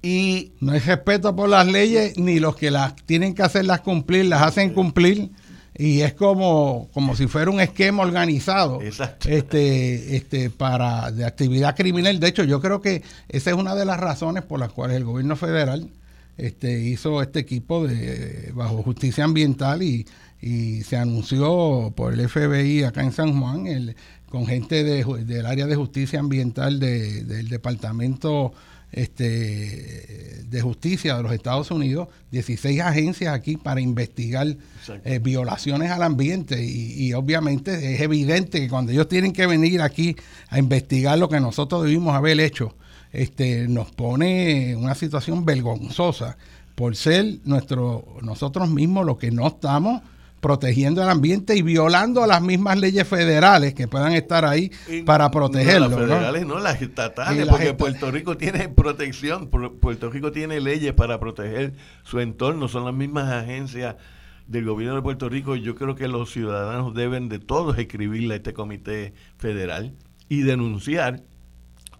Y no hay respeto por las leyes, ni los que las tienen que hacerlas cumplir, las hacen cumplir. Y es como, como si fuera un esquema organizado este este para de actividad criminal. De hecho, yo creo que esa es una de las razones por las cuales el gobierno federal este, hizo este equipo de bajo justicia ambiental y y se anunció por el FBI acá en San Juan, el, con gente del área de justicia ambiental del Departamento este, de Justicia de los Estados Unidos, 16 agencias aquí para investigar eh, violaciones al ambiente. Y, obviamente es evidente que cuando ellos tienen que venir aquí a investigar lo que nosotros debimos haber hecho, este, nos pone en una situación vergonzosa por ser nuestro, nosotros mismos los que no estamos protegiendo el ambiente y violando las mismas leyes federales que puedan estar ahí para protegerlo. las federales no, las estatales, porque Puerto Rico tiene protección, Puerto Rico tiene leyes para proteger su entorno, son las mismas agencias del gobierno de Puerto Rico. Yo creo que los ciudadanos deben de todos escribirle a este comité federal y denunciar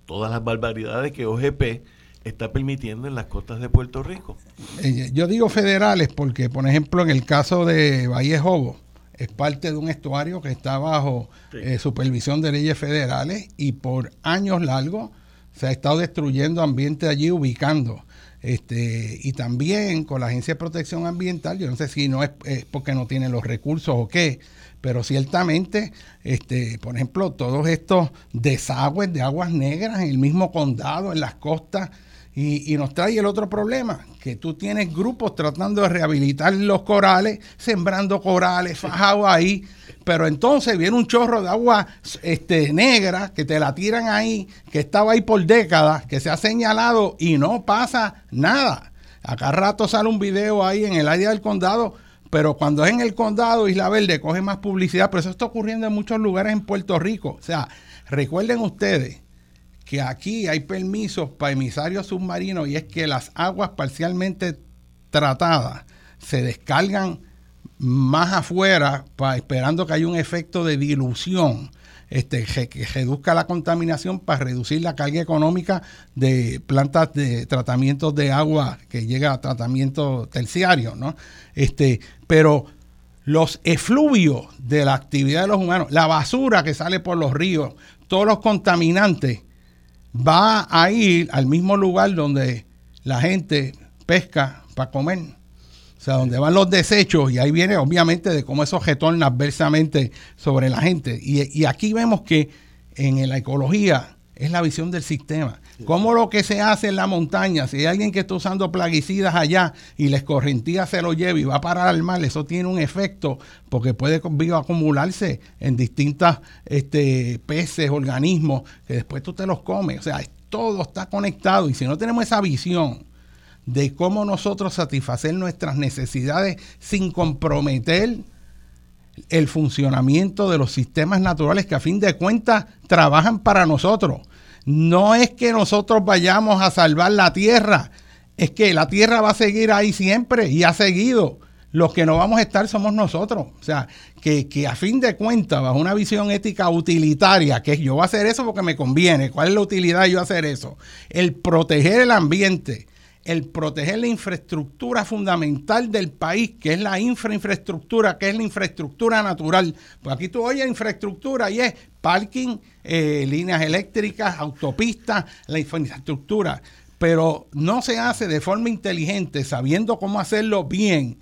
todas las barbaridades que OGP está permitiendo en las costas de Puerto Rico. Eh, yo digo federales porque, por ejemplo, en el caso de Valle Jobo, es parte de un estuario que está bajo eh, supervisión de leyes federales y por años largos se ha estado destruyendo ambiente allí, ubicando. Este, y también con la Agencia de Protección Ambiental, yo no sé si no es, porque no tienen los recursos o qué, pero ciertamente, este, por ejemplo, todos estos desagües de aguas negras en el mismo condado, en las costas, y, nos trae el otro problema, que tú tienes grupos tratando de rehabilitar los corales, sembrando corales, fajados ahí, pero entonces viene un chorro de agua este, negra que te la tiran ahí, que estaba ahí por décadas, que se ha señalado y no pasa nada. Acá rato sale un video ahí en el área del condado, pero cuando es en el condado Isla Verde coge más publicidad, pero eso está ocurriendo en muchos lugares en Puerto Rico. O sea, recuerden ustedes que aquí hay permisos para emisarios submarinos y es que las aguas parcialmente tratadas se descargan más afuera para, esperando que haya un efecto de dilución este, que reduzca la contaminación para reducir la carga económica de plantas de tratamiento de agua que llega a tratamiento terciario, ¿no? Este, pero los efluvios de la actividad de los humanos, la basura que sale por los ríos, todos los contaminantes, va a ir al mismo lugar donde la gente pesca para comer. O sea, donde van los desechos y ahí viene obviamente de cómo eso retorna adversamente sobre la gente. Y, y aquí vemos que en la ecología es la visión del sistema. Como lo que se hace en la montaña, si hay alguien que está usando plaguicidas allá y la escorrentía se lo lleva y va a parar al mar, eso tiene un efecto porque puede acumularse en distintas este, peces, organismos, que después tú te los comes. O sea, todo está conectado y si no tenemos esa visión de cómo nosotros satisfacer nuestras necesidades sin comprometer el funcionamiento de los sistemas naturales que a fin de cuentas trabajan para nosotros no es que nosotros vayamos a salvar la tierra, es que la tierra va a seguir ahí siempre y ha seguido. Los que no vamos a estar somos nosotros. O sea, que, que a fin de cuentas, bajo una visión ética utilitaria, que yo voy a hacer eso porque me conviene, ¿cuál es la utilidad de yo hacer eso? El proteger el ambiente, el proteger la infraestructura fundamental del país, que es la infrainfraestructura, que es la infraestructura natural. Pues aquí tú oyes infraestructura y es parking, eh, líneas eléctricas, autopistas, la infraestructura. Pero no se hace de forma inteligente, sabiendo cómo hacerlo bien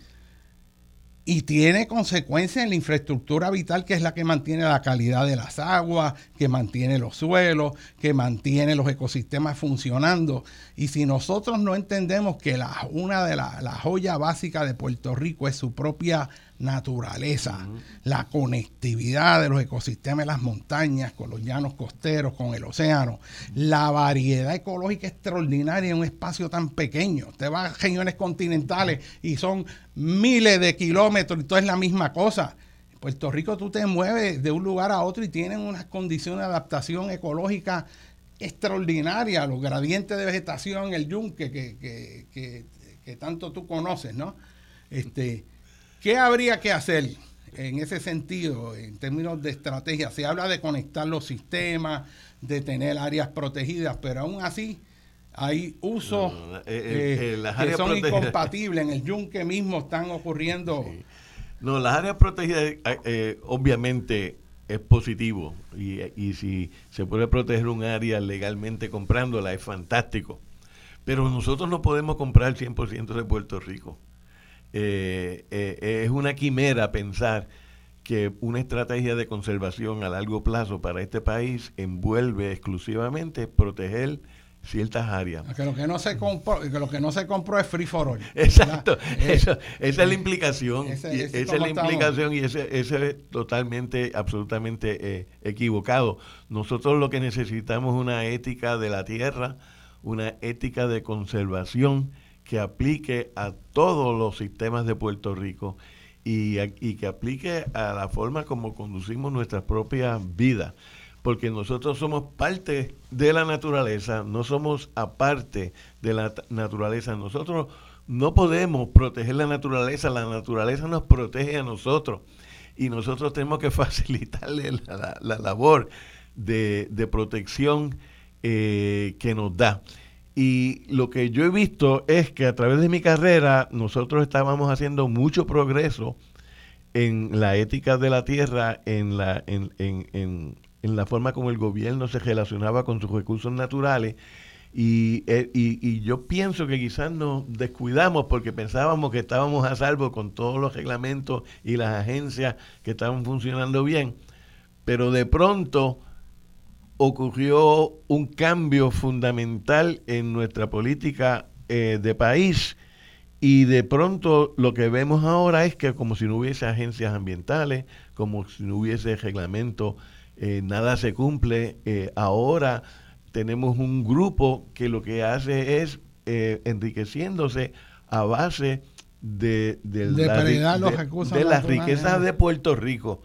y tiene consecuencias en la infraestructura vital que es la que mantiene la calidad de las aguas, que mantiene los suelos, que mantiene los ecosistemas funcionando. Y si nosotros no entendemos que una de las la joyas básicas de Puerto Rico es su propia naturaleza, la conectividad de los ecosistemas de las montañas con los llanos costeros, con el océano, la variedad ecológica extraordinaria en un espacio tan pequeño. Usted va a regiones continentales y son miles de kilómetros y todo es la misma cosa. En Puerto Rico tú te mueves de un lugar a otro y tienen unas condiciones de adaptación ecológica extraordinarias, los gradientes de vegetación, el yunque que, que, que, que tanto tú conoces, ¿no? Este, ¿Qué habría que hacer en ese sentido, en términos de estrategia? Se habla de conectar los sistemas, de tener áreas protegidas, pero aún así hay usos eh, eh, eh, que son incompatibles. En el yunque mismo están ocurriendo. No, las áreas protegidas obviamente es positivo y, y si se puede proteger un área legalmente comprándola es fantástico. Pero nosotros no podemos comprar el 100% de Puerto Rico. Eh, eh, es una quimera pensar que una estrategia de conservación a largo plazo para este país envuelve exclusivamente proteger ciertas áreas. Que lo que no se compró, que lo que no se compró es free for all. Exacto, eh, esa, es la implicación. esa es la implicación y ese, ese, es totalmente, absolutamente equivocado. Nosotros lo que necesitamos es una ética de la tierra, una ética de conservación que aplique a todos los sistemas de Puerto Rico y, que aplique a la forma como conducimos nuestras propias vidas. Porque nosotros somos parte de la naturaleza, no somos aparte de la naturaleza. Nosotros no podemos proteger la naturaleza, la naturaleza nos protege a nosotros y nosotros tenemos que facilitarle la, labor de, protección eh, que nos da. Y lo que yo he visto es que a través de mi carrera nosotros estábamos haciendo mucho progreso en la ética de la tierra, en la, en, en, en, la forma como el gobierno se relacionaba con sus recursos naturales. Y, eh, y, y, yo pienso que quizás nos descuidamos porque pensábamos que estábamos a salvo con todos los reglamentos y las agencias que estaban funcionando bien. Pero de pronto ocurrió un cambio fundamental en nuestra política eh, de país y de pronto lo que vemos ahora es que como si no hubiese agencias ambientales, como si no hubiese reglamento, eh, nada se cumple. Eh, ahora tenemos un grupo que lo que hace es enriqueciéndose a base de, de, de las riquezas de Puerto Rico.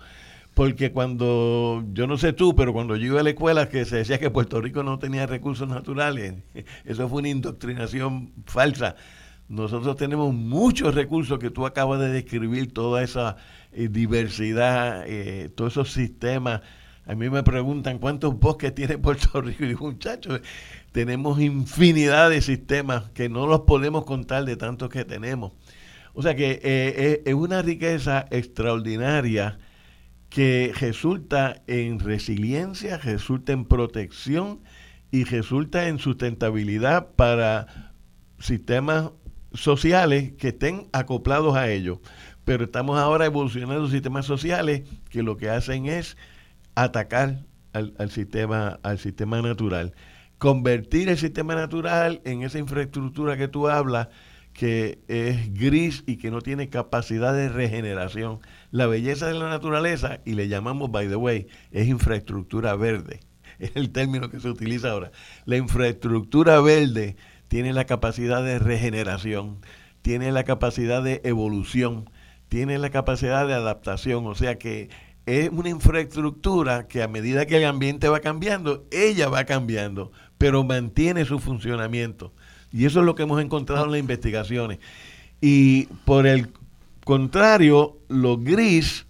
Porque cuando, yo no sé tú, pero cuando yo iba a la escuela que se decía que Puerto Rico no tenía recursos naturales, eso fue una indoctrinación falsa. Nosotros tenemos muchos recursos que tú acabas de describir, toda esa eh, diversidad, eh, todos esos sistemas. A mí me preguntan cuántos bosques tiene Puerto Rico. Y muchachos, tenemos infinidad de sistemas que no los podemos contar de tantos que tenemos. O sea que eh, es una riqueza extraordinaria que resulta en resiliencia, resulta en protección y resulta en sustentabilidad para sistemas sociales que estén acoplados a ellos. Pero estamos ahora evolucionando sistemas sociales que lo que hacen es atacar al, sistema, al sistema natural. Convertir el sistema natural en esa infraestructura que tú hablas, que es gris y que no tiene capacidad de regeneración la belleza de la naturaleza, y le llamamos, by the way, es infraestructura verde. Es el término que se utiliza ahora. La infraestructura verde tiene la capacidad de regeneración, tiene la capacidad de evolución, tiene la capacidad de adaptación. O sea que es una infraestructura que a medida que el ambiente va cambiando, ella va cambiando, pero mantiene su funcionamiento. Y eso es lo que hemos encontrado en las investigaciones. Y por el contrario, lo gris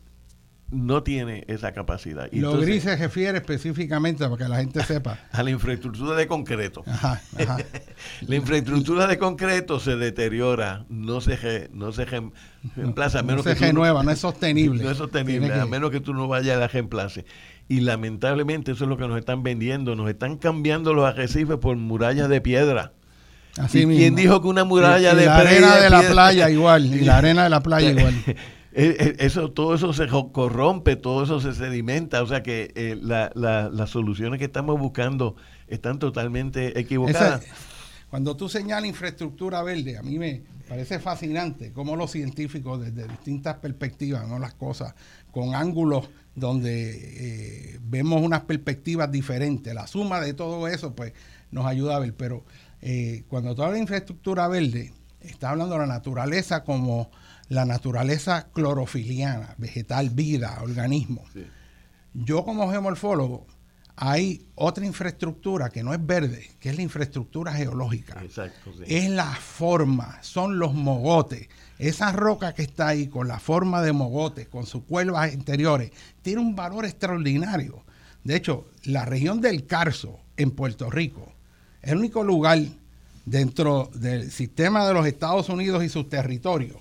no tiene esa capacidad. lo gris se refiere específicamente, para que la gente sepa. A la infraestructura de concreto. la infraestructura de concreto se deteriora, no se, no se reemplaza. No, se renueva, no, es sostenible. No es sostenible, a menos que tú no vayas a la reemplace. Y lamentablemente eso es lo que nos están vendiendo. Nos están cambiando los arrecifes por murallas de piedra. Así ¿Y ¿Quién dijo que una muralla de la arena de la playa igual? Y la arena de la playa igual. Eh, eh, eso, todo eso se corrompe, todo eso se sedimenta, o sea que eh, las soluciones que estamos buscando están totalmente equivocadas. cuando tú señalas infraestructura verde, a mí me parece fascinante cómo los científicos desde distintas perspectivas, no las cosas, con ángulos donde vemos unas perspectivas diferentes. La suma de todo eso, pues, nos ayuda a ver. Pero cuando tú hablas de infraestructura verde, está hablando de la naturaleza como la naturaleza clorofiliana, vegetal, vida, organismo. Yo como geomorfólogo, hay otra infraestructura que no es verde, que es la infraestructura geológica. Es la forma, son los mogotes. Esa roca que está ahí con la forma de mogotes, con sus cuervas interiores, tiene un valor extraordinario. De hecho, la región del Carso en Puerto Rico es el único lugar dentro del sistema de los Estados Unidos y sus territorios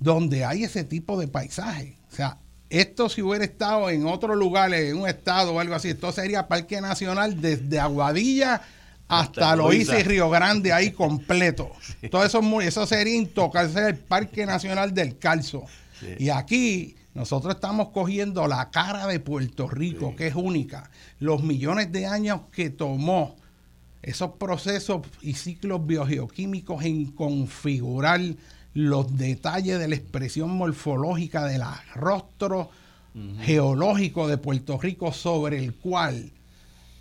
donde hay ese tipo de paisaje. O sea, esto si hubiera estado en otro lugar, en un estado o algo así, esto sería Parque Nacional desde Aguadilla hasta Loíza y Río Grande ahí completo. Todo eso, eso sería intocable, el Parque Nacional del Calzo. Y aquí nosotros estamos cogiendo la cara de Puerto Rico, que es única, los millones de años que tomó esos procesos y ciclos biogeoquímicos en configurar los detalles de la expresión morfológica del rostro geológico de Puerto Rico sobre el cual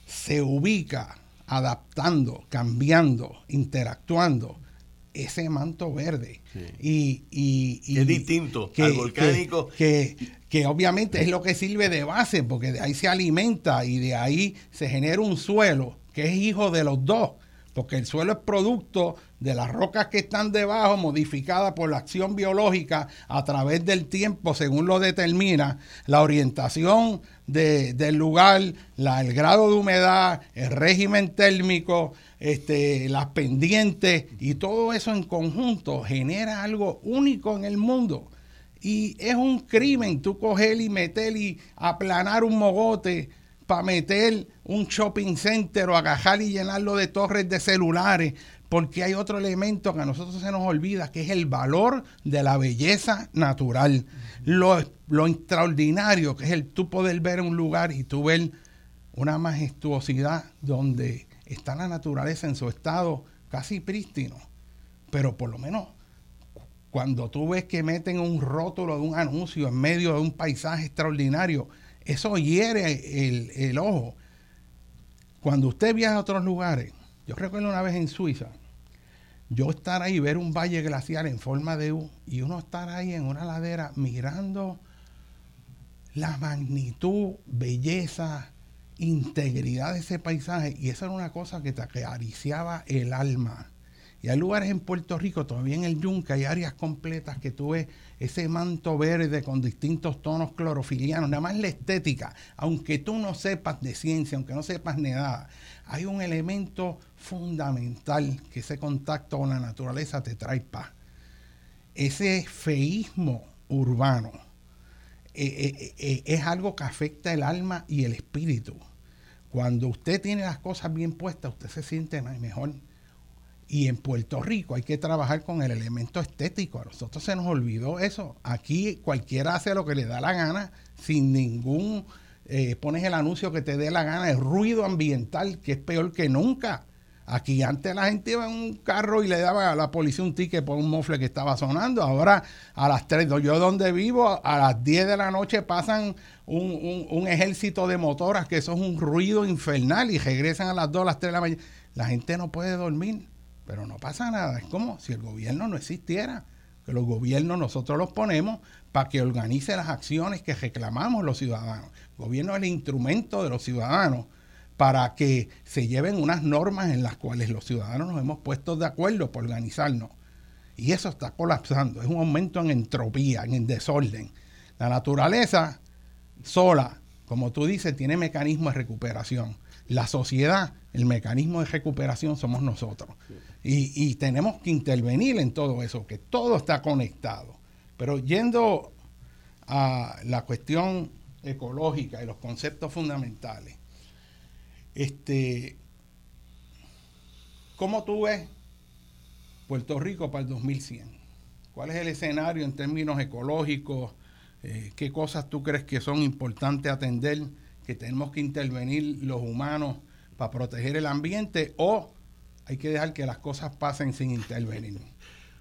se ubica adaptando, cambiando, interactuando ese manto verde. Y, es distinto al volcánico. Que, que, obviamente es lo que sirve de base, porque de ahí se alimenta y de ahí se genera un suelo que es hijo de los dos, porque el suelo es producto de las rocas que están debajo, modificadas por la acción biológica a través del tiempo, según lo determina la orientación del lugar, el grado de humedad, el régimen térmico, este, las pendientes y todo eso en conjunto genera algo único en el mundo. Y es un crimen tú coger y meter y aplanar un mogote para meter un shopping center o agajar y llenarlo de torres de celulares porque hay otro elemento que a nosotros se nos olvida, que es el valor de la belleza natural. Lo, lo extraordinario que es el tú poder ver un lugar y tú ver una majestuosidad donde está la naturaleza en su estado casi prístino. Pero por lo menos cuando tú ves que meten un rótulo de un anuncio en medio de un paisaje extraordinario, eso hiere el, el ojo. Cuando usted viaja a otros lugares, yo recuerdo una vez en Suiza, yo estar ahí, ver un valle glacial en forma de U y uno estar ahí en una ladera mirando la magnitud, belleza, integridad de ese paisaje. Y eso era una cosa que te acariciaba el alma. Y hay lugares en Puerto Rico, todavía en el Yunque, hay áreas completas que tú ves ese manto verde con distintos tonos clorofilianos, nada más la estética, aunque tú no sepas de ciencia, aunque no sepas nada, hay un elemento fundamental que ese contacto con la naturaleza te trae paz. Ese feísmo urbano eh, eh, eh, es algo que afecta el alma y el espíritu. Cuando usted tiene las cosas bien puestas, usted se siente mejor. Y en Puerto Rico hay que trabajar con el elemento estético. A nosotros se nos olvidó eso. Aquí cualquiera hace lo que le da la gana sin ningún... pones el anuncio que te dé la gana, el ruido ambiental, que es peor que nunca. Aquí antes la gente iba en un carro y le daba a la policía un ticket por un mofle que estaba sonando. Ahora a las 3, yo donde vivo, a las 10 de la noche pasan un, ejército de motoras que eso es un ruido infernal y regresan a las 2, a las 3 de la mañana. La gente no puede dormir, pero no pasa nada. Es como si el gobierno no existiera. Que los gobiernos nosotros los ponemos para que organice las acciones que reclamamos los ciudadanos. El gobierno es el instrumento de los ciudadanos para que se lleven unas normas en las cuales los ciudadanos nos hemos puesto de acuerdo por organizarnos. Y eso está colapsando. Es un aumento en entropía, en desorden. La naturaleza sola, como tú dices, tiene mecanismos de recuperación. La sociedad, el mecanismo de recuperación somos nosotros. Y, tenemos que intervenir en todo eso, que todo está conectado. Pero yendo a la cuestión ecológica y los conceptos fundamentales, este, ¿cómo tú ves Puerto Rico para el 2100? ¿Cuál es el escenario en términos ecológicos? Eh, ¿Qué cosas tú crees que son importantes atender? Que tenemos que intervenir los humanos para proteger el ambiente o hay que dejar que las cosas pasen sin intervenir.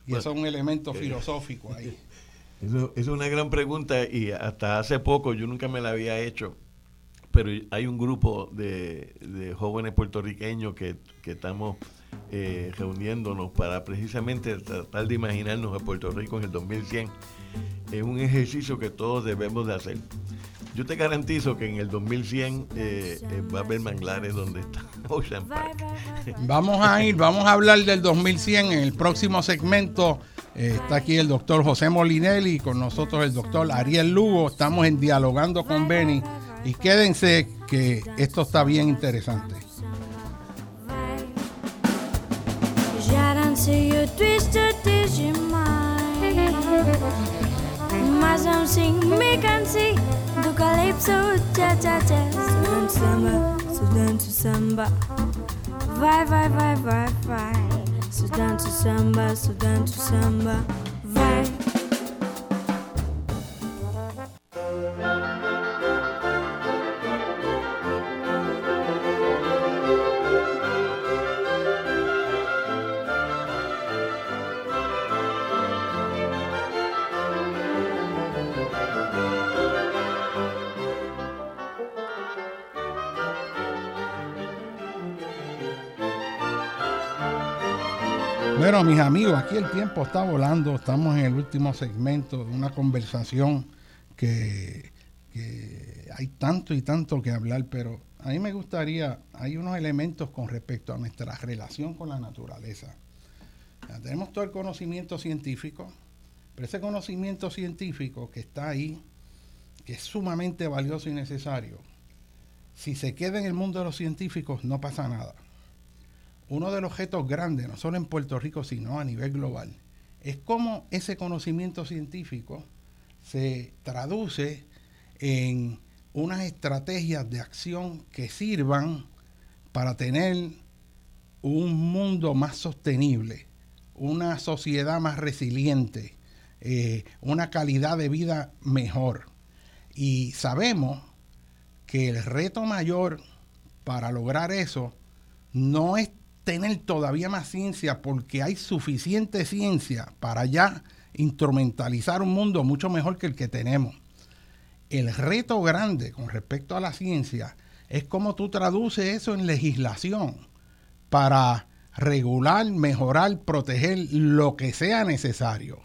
Y eso es un elemento filosófico ahí. Eso es una gran pregunta y hasta hace poco yo nunca me la había hecho, pero hay un grupo de, jóvenes puertorriqueños que, estamos eh, reuniéndonos para precisamente tratar de imaginarnos a Puerto Rico en el 2100. Es un ejercicio que todos debemos de hacer. Yo te garantizo que en el 2100 eh, eh, va a haber manglares donde está Ocean Park. Vamos a ir, vamos a hablar del 2100 en el próximo segmento. Eh, está aquí el doctor José Molinelli y con nosotros el doctor Ariel Lugo. Estamos en Dialogando con Benny y quédense que esto está bien interesante. Mas não sing me cansi do calypso cha cha cha Sudan samba, Sudan samba Vai, vai, vai, vai, vai Sudan samba, Sudan samba Vai Bueno, mis amigos, aquí el tiempo está volando. Estamos en el último segmento de una conversación que, hay tanto y tanto que hablar, pero a mí me gustaría, hay unos elementos con respecto a nuestra relación con la naturaleza. tenemos todo el conocimiento científico, pero ese conocimiento científico que está ahí, que es sumamente valioso y necesario, si se queda en el mundo de los científicos no pasa nada uno de los objetos grandes, no solo en Puerto Rico, sino a nivel global, es cómo ese conocimiento científico se traduce en unas estrategias de acción que sirvan para tener un mundo más sostenible, una sociedad más resiliente, eh, una calidad de vida mejor. Y sabemos que el reto mayor para lograr eso no es tener todavía más ciencia porque hay suficiente ciencia para ya instrumentalizar un mundo mucho mejor que el que tenemos. El reto grande con respecto a la ciencia es cómo tú traduces eso en legislación para regular, mejorar, proteger lo que sea necesario.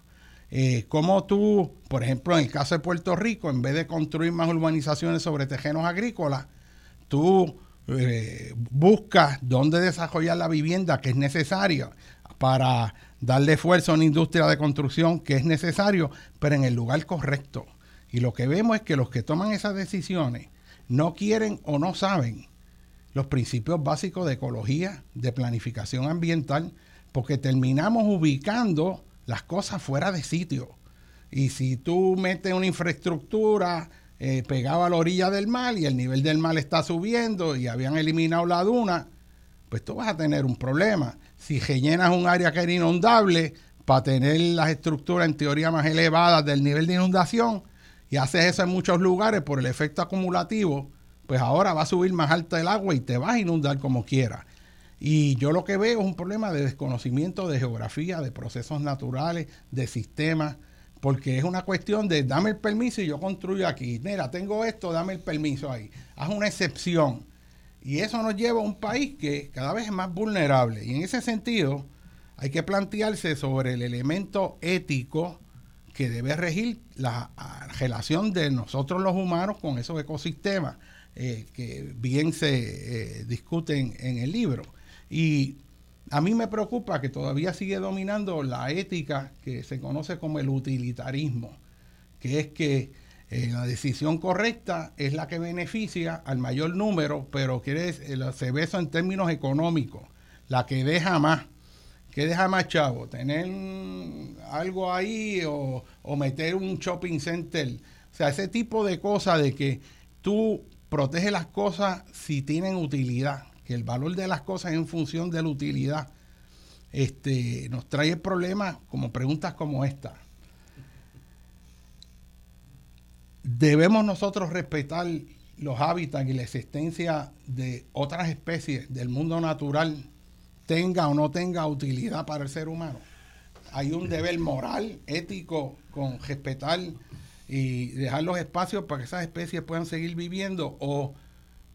Eh, como tú, por ejemplo, en el caso de Puerto Rico, en vez de construir más urbanizaciones sobre tejenos agrícolas, tú eh, busca dónde desarrollar la vivienda que es necesaria para darle esfuerzo a una industria de construcción que es necesario, pero en el lugar correcto. Y lo que vemos es que los que toman esas decisiones no quieren o no saben los principios básicos de ecología, de planificación ambiental, porque terminamos ubicando las cosas fuera de sitio. Y si tú metes una infraestructura eh, pegaba a la orilla del mar y el nivel del mar está subiendo y habían eliminado la duna, pues tú vas a tener un problema. Si rellenas un área que era inundable para tener las estructuras en teoría más elevadas del nivel de inundación y haces eso en muchos lugares por el efecto acumulativo, pues ahora va a subir más alta el agua y te vas a inundar como quieras. Y yo lo que veo es un problema de desconocimiento de geografía, de procesos naturales, de sistemas porque es una cuestión de dame el permiso y yo construyo aquí. Mira, tengo esto, dame el permiso ahí. Haz una excepción. Y eso nos lleva a un país que cada vez es más vulnerable. Y en ese sentido, hay que plantearse sobre el elemento ético que debe regir la relación de nosotros los humanos con esos ecosistemas. eh, que bien se eh, discuten en el libro. Y a mí me preocupa que todavía sigue dominando la ética que se conoce como el utilitarismo, que es que eh, la decisión correcta es la que beneficia al mayor número, pero quiere, se ve eso en términos económicos, la que deja más. ¿Qué deja más chavo? ¿Tener algo ahí o, o meter un shopping center? O sea, ese tipo de cosas de que tú protege las cosas si tienen utilidad, que el valor de las cosas en función de la utilidad este, nos trae problemas como preguntas como esta. Debemos nosotros respetar los hábitats y la existencia de otras especies del mundo natural, tenga o no tenga utilidad para el ser humano. Hay un deber moral, ético, con respetar y dejar los espacios para que esas especies puedan seguir viviendo o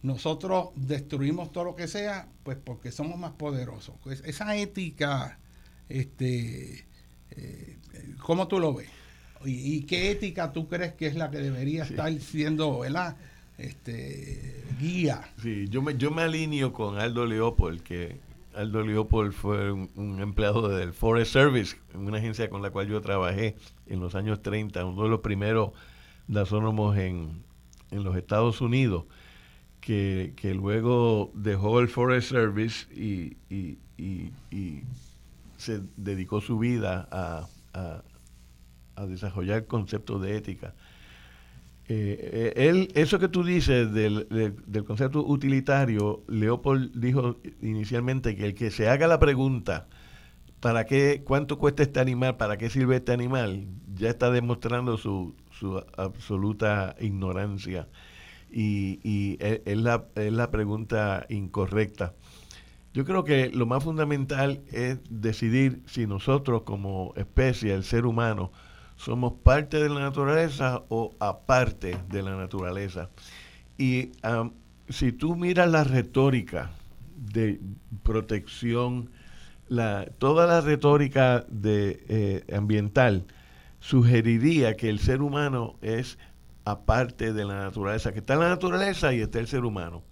nosotros destruimos todo lo que sea, pues porque somos más poderosos. Pues esa ética, este, eh, ¿cómo tú lo ves? ¿Y, qué ética tú crees que es la que debería estar siendo, ¿verdad? Este, guía. Sí, yo me, yo me alineo con Aldo Leopold, que Aldo Leopold fue un, empleado del Forest Service, una agencia con la cual yo trabajé en los años 30, uno de los primeros gasónomos en, en los Estados Unidos, que, luego dejó el Forest Service y, se dedicó su vida a, a desarrollar conceptos de ética. Eh, eh, él, eso que tú dices del, del, concepto utilitario, Leopold dijo inicialmente que el que se haga la pregunta, ¿para qué, cuánto cuesta este animal, para qué sirve este animal? Ya está demostrando su, su absoluta ignorancia y, y es, la, es la pregunta incorrecta. Yo creo que lo más fundamental es decidir si nosotros como especie, el ser humano, somos parte de la naturaleza o aparte de la naturaleza. Y si tú miras la retórica de protección, la, toda la retórica de, eh, ambiental sugeriría que el ser humano es aparte de la naturaleza, que está en la naturaleza y está el ser humano.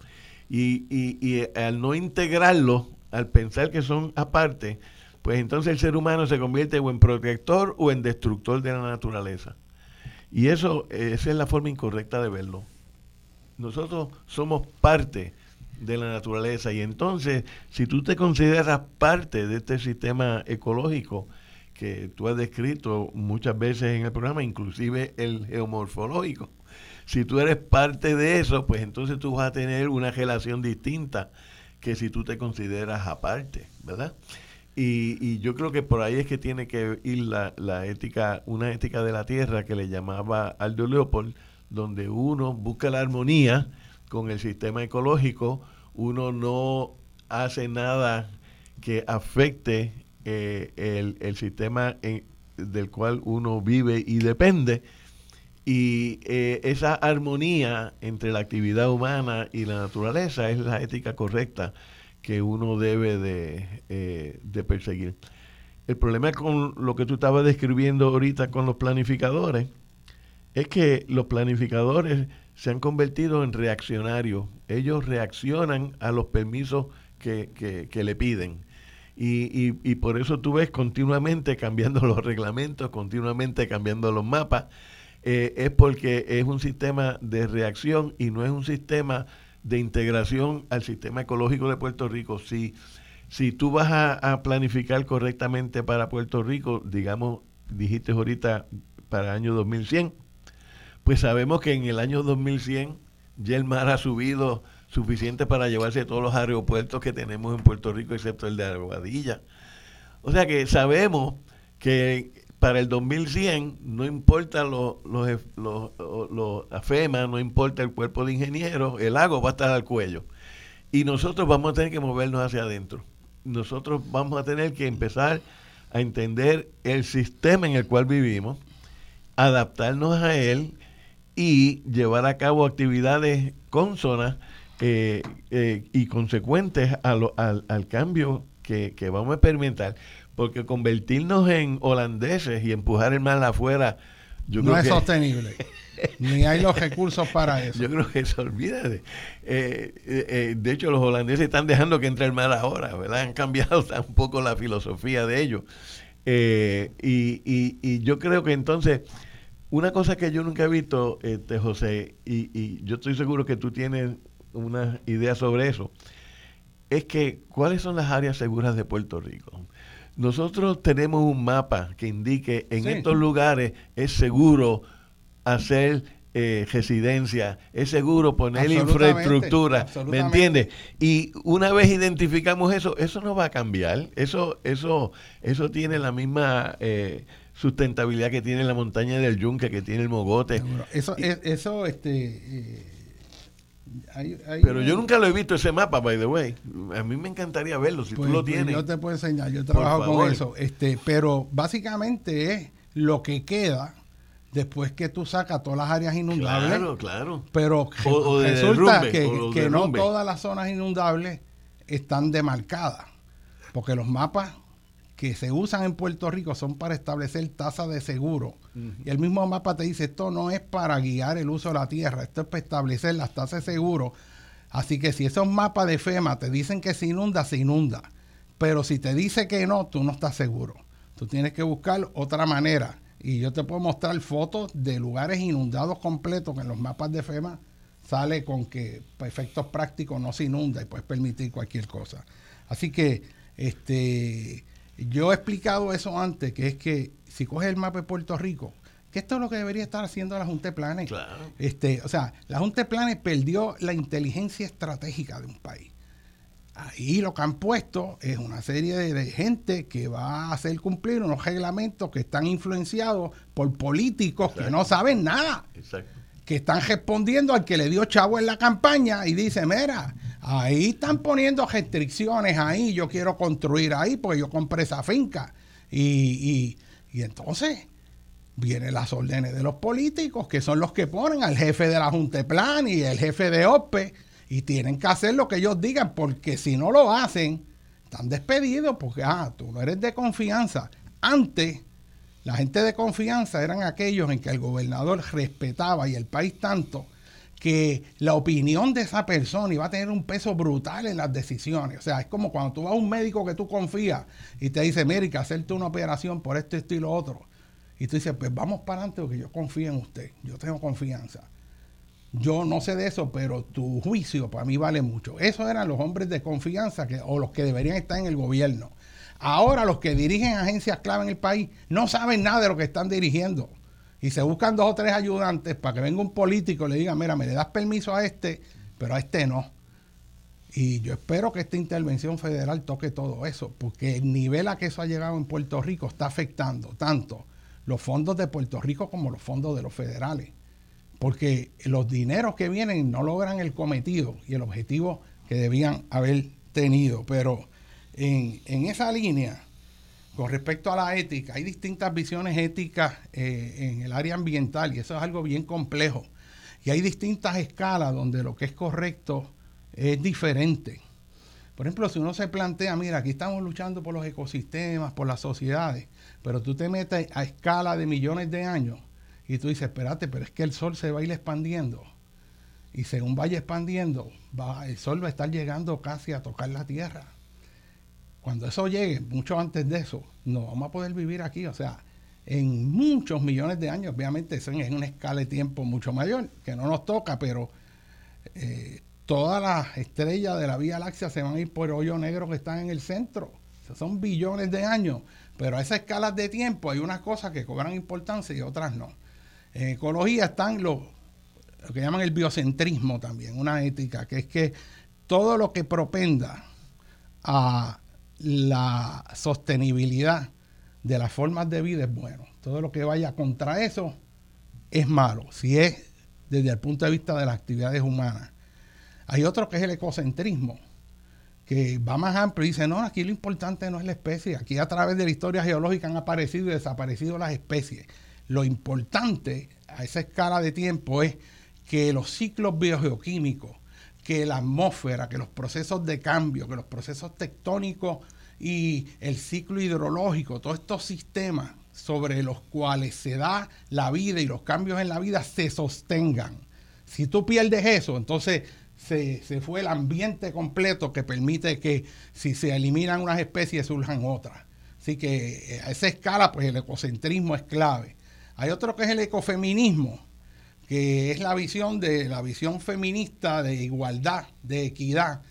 Y, y, y al no integrarlo, al pensar que son aparte, pues entonces el ser humano se convierte o en protector o en destructor de la naturaleza. Y eso, esa es la forma incorrecta de verlo. Nosotros somos parte de la naturaleza y entonces si tú te consideras parte de este sistema ecológico que tú has descrito muchas veces en el programa, inclusive el geomorfológico, si tú eres parte de eso, pues entonces tú vas a tener una relación distinta que si tú te consideras aparte, ¿verdad? Y, yo creo que por ahí es que tiene que ir la, la, ética, una ética de la tierra que le llamaba Aldo Leopold, donde uno busca la armonía con el sistema ecológico, uno no hace nada que afecte eh, el, el, sistema del cual uno vive y depende. Y eh, esa armonía entre la actividad humana y la naturaleza es la ética correcta que uno debe eh, de, perseguir. El problema con lo que tú estabas describiendo ahorita con los planificadores es que los planificadores se han convertido en reaccionarios. Ellos reaccionan a los permisos que, le piden. Y, y, por eso tú ves continuamente cambiando los reglamentos, continuamente cambiando los mapas. Eh, es porque es un sistema de reacción y no es un sistema de integración al sistema ecológico de Puerto Rico. Si, si tú vas a, planificar correctamente para Puerto Rico, digamos, dijiste ahorita para el año 2100, pues sabemos que en el año 2100 ya el mar ha subido suficiente para llevarse todos los aeropuertos que tenemos en Puerto Rico, excepto el de Aguadilla. O sea que sabemos que para el 2100 no importa los los AFEMA, no importa el cuerpo de ingenieros, el lago va a estar al cuello. Y nosotros vamos a tener que movernos hacia adentro. Nosotros vamos a tener que empezar a entender el sistema en el cual vivimos, adaptarnos a él y llevar a cabo actividades consonas eh, eh, y consecuentes al, al, cambio que, que, vamos a experimentar porque convertirnos en holandeses y empujar el mal afuera, yo no es sostenible. Ni hay los recursos para eso. Yo creo que se olvida de... Eh, eh, de hecho, los holandeses están dejando que entre el mar ahora, ¿verdad? Han cambiado un poco la filosofía de ellos. y, y, yo creo que entonces, una cosa que yo nunca he visto, este, José, y, y yo estoy seguro que tú tienes una idea sobre eso, es que cuáles son las áreas seguras de Puerto Rico. Nosotros tenemos un mapa que indique en estos lugares es seguro hacer eh, residencia, es seguro poner infraestructura, ¿me entiendes? Y una vez identificamos eso, eso no va a cambiar, eso, eso, eso tiene la misma eh, sustentabilidad que tiene la montaña del Yunque, que tiene el Mogote. Eso, eso, este eh, pero yo nunca lo he visto ese mapa, by the way. A mí me encantaría verlo, si tú pues, lo pues, tienes. yo te puedo enseñar, yo trabajo con eso. Este, pero básicamente es lo que queda después que tú sacas todas las áreas inundables. Claro, claro. Pero resulta que, que no todas las zonas inundables están demarcadas. Porque los mapas que se usan en Puerto Rico son para establecer tasas de seguro. Y el mismo mapa te dice, esto no es para guiar el uso de la tierra, esto es para establecer las tasas de seguro. Así que si esos mapas de FEMA te dicen que se inunda, se inunda. Pero si te dice que no, tú no estás seguro. Tú tienes que buscar otra manera. Y yo te puedo mostrar fotos de lugares inundados completos que en los mapas de FEMA sale con que para efectos prácticos no se inunda y puedes permitir cualquier cosa. Así que este yo he explicado eso antes, que es que si coges el mapa de Puerto Rico, que esto es lo que debería estar haciendo la Junta de Planes. Este, o sea, la Junta de Planes perdió la inteligencia estratégica de un país. Ahí lo que han puesto es una serie de, gente que va a hacer cumplir unos reglamentos que están influenciados por políticos que no saben nada. Que están respondiendo al que le dio chavo en la campaña y dice, mira, Ahí están poniendo restricciones ahí, yo quiero construir ahí porque yo compré esa finca. Y, entonces vienen las órdenes de los políticos, que son los que ponen al jefe de la Junta de Plan y el jefe de OPE, y tienen que hacer lo que ellos digan, porque si no lo hacen, están despedidos, porque ah, tú no eres de confianza. Antes, la gente de confianza eran aquellos en que el gobernador respetaba y el país tanto que la opinión de esa persona iba a tener un peso brutal en las decisiones. O sea, es como cuando tú vas a un médico que tú confías y te dice, mira, que hacerte una operación por esto, esto y lo otro. Y tú dices, pues vamos para adelante porque yo confío en usted, yo tengo confianza. Yo no sé de eso, pero tu juicio para mí vale mucho. Esos eran los hombres de confianza que, o los que deberían estar en el gobierno. Ahora los que dirigen agencias clave en el país no saben nada de lo que están dirigiendo y se buscan dos o tres ayudantes para que venga un político y le diga, mira, me le das permiso a este, pero a este no. Y yo espero que esta intervención federal toque todo eso, porque el nivel a que eso ha llegado en Puerto Rico está afectando tanto los fondos de Puerto Rico como los fondos de los federales. Porque los dineros que vienen no logran el cometido y el objetivo que debían haber tenido. Pero en, en esa línea, con respecto a la ética, hay distintas visiones éticas eh, en el área ambiental y eso es algo bien complejo. Y hay distintas escalas donde lo que es correcto es diferente. Por ejemplo, si uno se plantea, mira, aquí estamos luchando por los ecosistemas, por las sociedades, pero tú te metes a escala de millones de años y tú dices, espérate, pero es que el sol se va a ir expandiendo. Y según vaya expandiendo, va, el sol va a estar llegando casi a tocar la Tierra cuando eso llegue, mucho antes de eso, no vamos a poder vivir aquí. O sea, en muchos millones de años, obviamente, eso es una escala de tiempo mucho mayor, que no nos toca, pero eh, todas las estrellas de la Vía Láctea se van a ir por hoyo negro que están en el centro. Son billones de años, pero a esas escalas de tiempo hay unas cosas que cobran importancia y otras no. En ecología están lo que llaman el biocentrismo también, una ética, que es que todo lo que propenda a la sostenibilidad de las formas de vida es bueno. Todo lo que vaya contra eso es malo, si es desde el punto de vista de las actividades humanas. Hay otro que es el ecocentrismo, que va más amplio y dice, no, aquí lo importante no es la especie, aquí a través de la historia geológica han aparecido y desaparecido las especies. Lo importante a esa escala de tiempo es que los ciclos biogeoquímicos, que la atmósfera, que los procesos de cambio, que los procesos tectónicos y el ciclo hidrológico, todos estos sistemas sobre los cuales se da la vida y los cambios en la vida se sostengan. Si tú pierdes eso, entonces se, fue el ambiente completo que permite que si se eliminan unas especies surjan otras. Así que eh, a esa escala, pues el ecocentrismo es clave. Hay otro que es el ecofeminismo, que es la visión de la visión feminista de igualdad, de equidad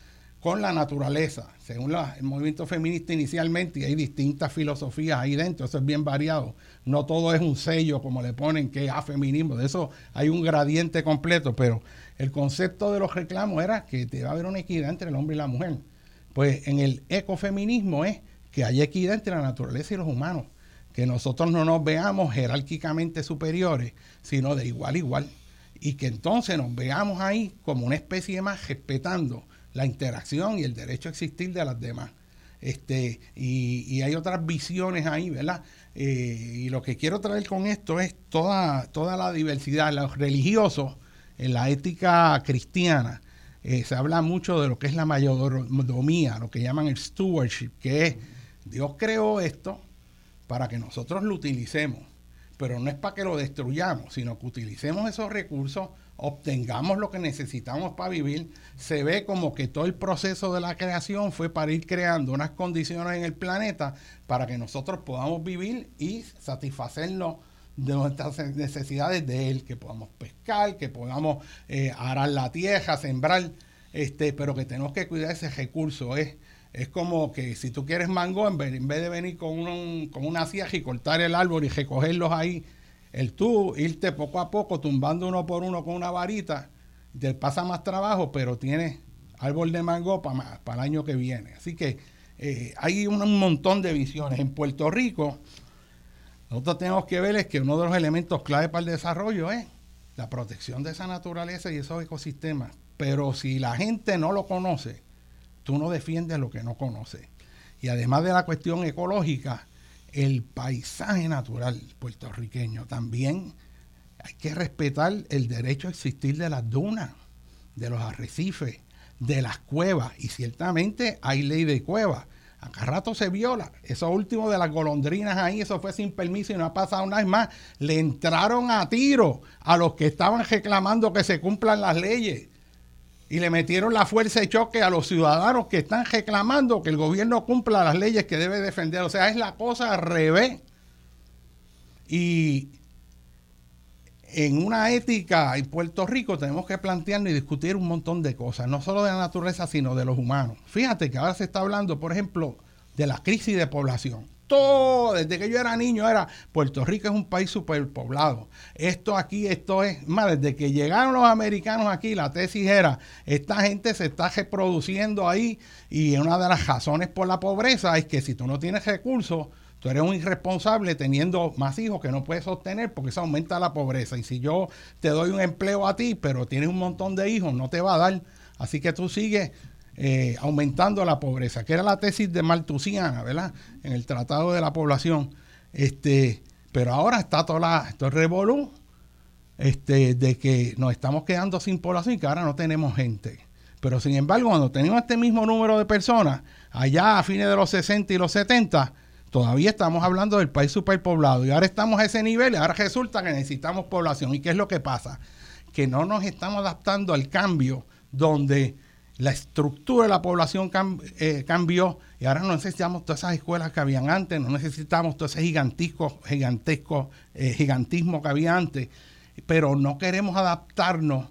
con la naturaleza, según el movimiento feminista inicialmente, y hay distintas filosofías ahí dentro, eso es bien variado. No todo es un sello como le ponen que es feminismo, de eso hay un gradiente completo, pero el concepto de los reclamos era que debe haber una equidad entre el hombre y la mujer. Pues en el ecofeminismo es que haya equidad entre la naturaleza y los humanos, que nosotros no nos veamos jerárquicamente superiores, sino de igual a igual, y que entonces nos veamos ahí como una especie más respetando la interacción y el derecho a existir de las demás. Este, y, hay otras visiones ahí, ¿verdad? Eh, y lo que quiero traer con esto es toda, toda la diversidad, los religiosos, en la ética cristiana, eh, se habla mucho de lo que es la mayordomía, lo que llaman el stewardship, que es Dios creó esto para que nosotros lo utilicemos, pero no es para que lo destruyamos, sino que utilicemos esos recursos obtengamos lo que necesitamos para vivir, se ve como que todo el proceso de la creación fue para ir creando unas condiciones en el planeta para que nosotros podamos vivir y satisfacernos de nuestras necesidades de él, que podamos pescar, que podamos eh, arar la tierra, sembrar, este, pero que tenemos que cuidar ese recurso. Es, es como que si tú quieres mango, en vez, de venir con, un, con una sierra y cortar el árbol y recogerlos ahí el tú irte poco a poco tumbando uno por uno con una varita, te pasa más trabajo, pero tienes árbol de mango para el año que viene. Así que eh, hay un, montón de visiones. En Puerto Rico, nosotros tenemos que ver es que uno de los elementos clave para el desarrollo es la protección de esa naturaleza y esos ecosistemas. Pero si la gente no lo conoce, tú no defiendes lo que no conoces. Y además de la cuestión ecológica, el paisaje natural puertorriqueño. También hay que respetar el derecho a existir de las dunas, de los arrecifes, de las cuevas. Y ciertamente hay ley de cuevas. Acá rato se viola. Eso último de las golondrinas ahí, eso fue sin permiso y no ha pasado vez más. Le entraron a tiro a los que estaban reclamando que se cumplan las leyes y le metieron la fuerza de choque a los ciudadanos que están reclamando que el gobierno cumpla las leyes que debe defender. O sea, es la cosa al revés. Y en una ética en Puerto Rico tenemos que plantearnos y discutir un montón de cosas, no solo de la naturaleza, sino de los humanos. Fíjate que ahora se está hablando, por ejemplo, de la crisis de población todo, desde que yo era niño, era Puerto Rico es un país superpoblado. Esto aquí, esto es, más, desde que llegaron los americanos aquí, la tesis era, esta gente se está reproduciendo ahí y una de las razones por la pobreza es que si tú no tienes recursos, tú eres un irresponsable teniendo más hijos que no puedes sostener porque eso aumenta la pobreza. Y si yo te doy un empleo a ti, pero tienes un montón de hijos, no te va a dar. Así que tú sigues eh, aumentando la pobreza, que era la tesis de Maltusiana, ¿verdad? En el Tratado de la Población. Este, pero ahora está toda la, esto revolú, este, de que nos estamos quedando sin población y que ahora no tenemos gente. Pero sin embargo, cuando tenemos este mismo número de personas, allá a fines de los 60 y los 70, todavía estamos hablando del país superpoblado. Y ahora estamos a ese nivel y ahora resulta que necesitamos población. ¿Y qué es lo que pasa? Que no nos estamos adaptando al cambio donde la estructura de la población eh, cambió y ahora no necesitamos todas esas escuelas que habían antes, no necesitamos todo ese gigantesco, gigantesco eh, gigantismo que había antes, pero no queremos adaptarnos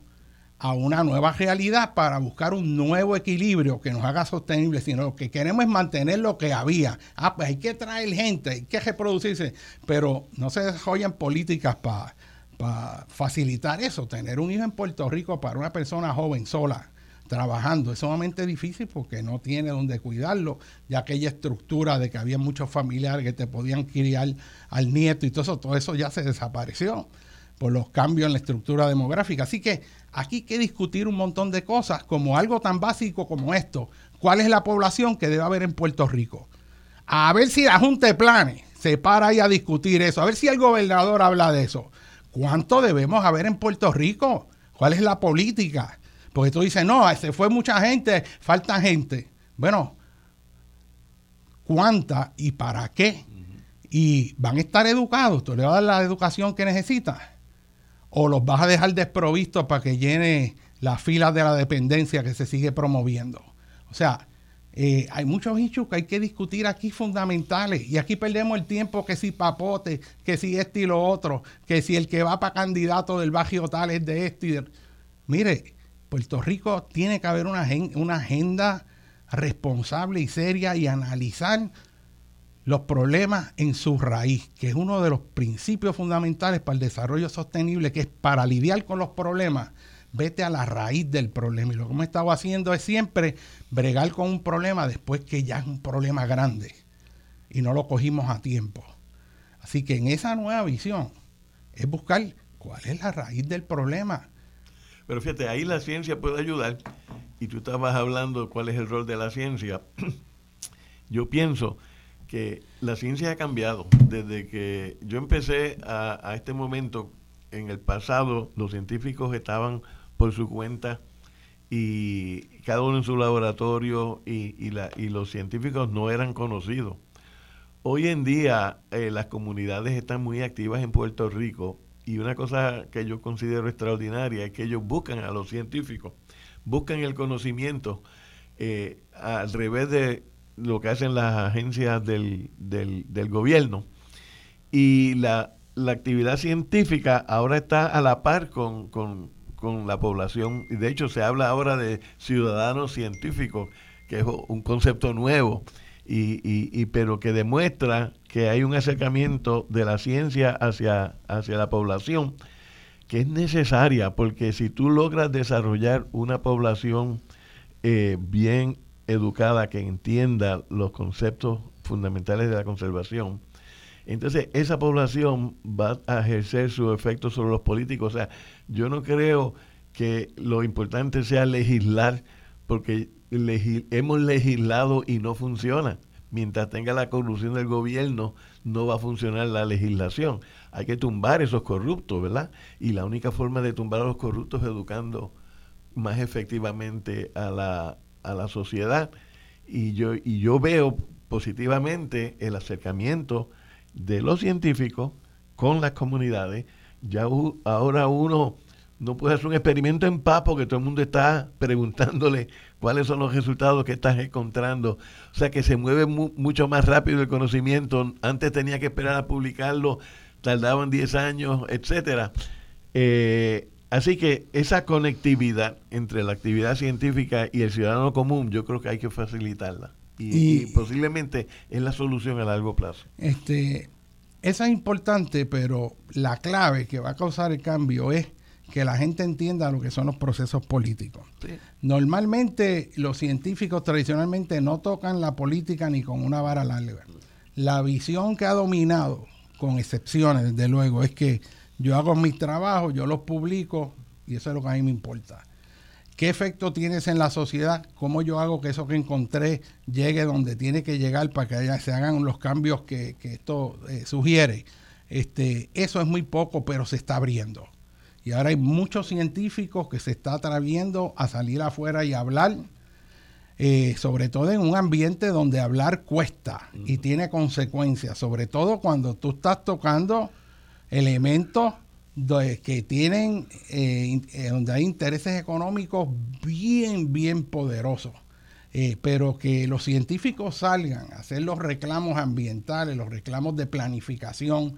a una nueva realidad para buscar un nuevo equilibrio que nos haga sostenible, sino lo que queremos es mantener lo que había. Ah, pues hay que traer gente, hay que reproducirse, pero no se desarrollan políticas para facilitar eso. Tener un hijo en Puerto Rico para una persona joven sola trabajando. Es sumamente difícil porque no tiene donde cuidarlo, ya aquella estructura de que había muchos familiares que te podían criar al nieto y todo eso, todo eso ya se desapareció por los cambios en la estructura demográfica. Así que aquí hay que discutir un montón de cosas, como algo tan básico como esto. ¿Cuál es la población que debe haber en Puerto Rico? A ver si la Junta de Planes se para ahí a discutir eso, a ver si el gobernador habla de eso. ¿Cuánto debemos haber en Puerto Rico? ¿Cuál es la política? Porque tú dices, no, se fue mucha gente, falta gente. Bueno, ¿cuánta y para qué? y van a estar educados, tú le vas a dar la educación que necesitas, o los vas a dejar desprovistos para que llene las filas de la dependencia que se sigue promoviendo. O sea, eh, hay muchos hechos que hay que discutir aquí fundamentales y aquí perdemos el tiempo que si papote, que si este y lo otro, que si el que va para candidato del barrio tal es de este. Y Mire, Puerto Rico tiene que haber una, agenda responsable y seria y analizar los problemas en su raíz, que es uno de los principios fundamentales para el desarrollo sostenible, que es para lidiar con los problemas vete a la raíz del problema. Y lo que hemos estado haciendo es siempre bregar con un problema después que ya es un problema grande y no lo cogimos a tiempo. Así que en esa nueva visión es buscar cuál es la raíz del problema. Pero fíjate, ahí la ciencia puede ayudar. Y tú estabas hablando cuál es el rol de la ciencia. Yo pienso que la ciencia ha cambiado. Desde que yo empecé a, a este momento, en el pasado, los científicos estaban por su cuenta y cada uno en su laboratorio y, y, la, y los científicos no eran conocidos. Hoy en día eh, las comunidades están muy activas en Puerto Rico y una cosa que yo considero extraordinaria es que ellos buscan a los científicos, buscan el conocimiento eh, al revés de lo que hacen las agencias del, del, gobierno. Y la, la, actividad científica ahora está a la par con, con, con la población. Y de hecho se habla ahora de ciudadanos científicos, que es un concepto nuevo, y, y, pero que demuestra que hay un acercamiento de la ciencia hacia, hacia la población que es necesaria, porque si tú logras desarrollar una población eh, bien educada, que entienda los conceptos fundamentales de la conservación, entonces esa población va a ejercer su efecto sobre los políticos. O sea, yo no creo que lo importante sea legislar, porque hemos legislado y no funciona. Mientras tenga la corrupción del gobierno, no va a funcionar la legislación. Hay que tumbar esos corruptos, ¿verdad? Y la única forma de tumbar a los corruptos es educando más efectivamente a la, a la sociedad. Y yo, y yo veo positivamente el acercamiento de los científicos con las comunidades. Ya ahora uno no puede hacer un experimento en paz porque todo el mundo está preguntándole cuáles son los resultados que estás encontrando. O sea que se mueve mucho más rápido el conocimiento. Antes tenía que esperar a publicarlo, tardaban 10 años, etcétera. Eh, así que esa conectividad entre la actividad científica y el ciudadano común, yo creo que hay que facilitarla. Y, posiblemente es la solución a largo plazo. Este, esa es importante, pero la clave que va a causar el cambio es que la gente entienda lo que son los procesos políticos. Normalmente los científicos tradicionalmente no tocan la política ni con una vara larga. La visión que ha dominado, con excepciones desde luego, es que yo hago mis trabajos, yo los publico y eso es lo que a mí me importa. ¿Qué efecto tienes en la sociedad? ¿Cómo yo hago que eso que encontré llegue donde tiene que llegar para que se hagan los cambios que, esto eh, sugiere? Este, eso es muy poco, pero se está abriendo. Y ahora hay muchos científicos que se está atreviendo a salir afuera y hablar, eh, sobre todo en un ambiente donde hablar cuesta y tiene consecuencias, sobre todo cuando tú estás tocando elementos que tienen, eh, eh, donde hay intereses económicos bien, bien poderosos. Eh, pero que los científicos salgan a hacer los reclamos ambientales, los reclamos de planificación,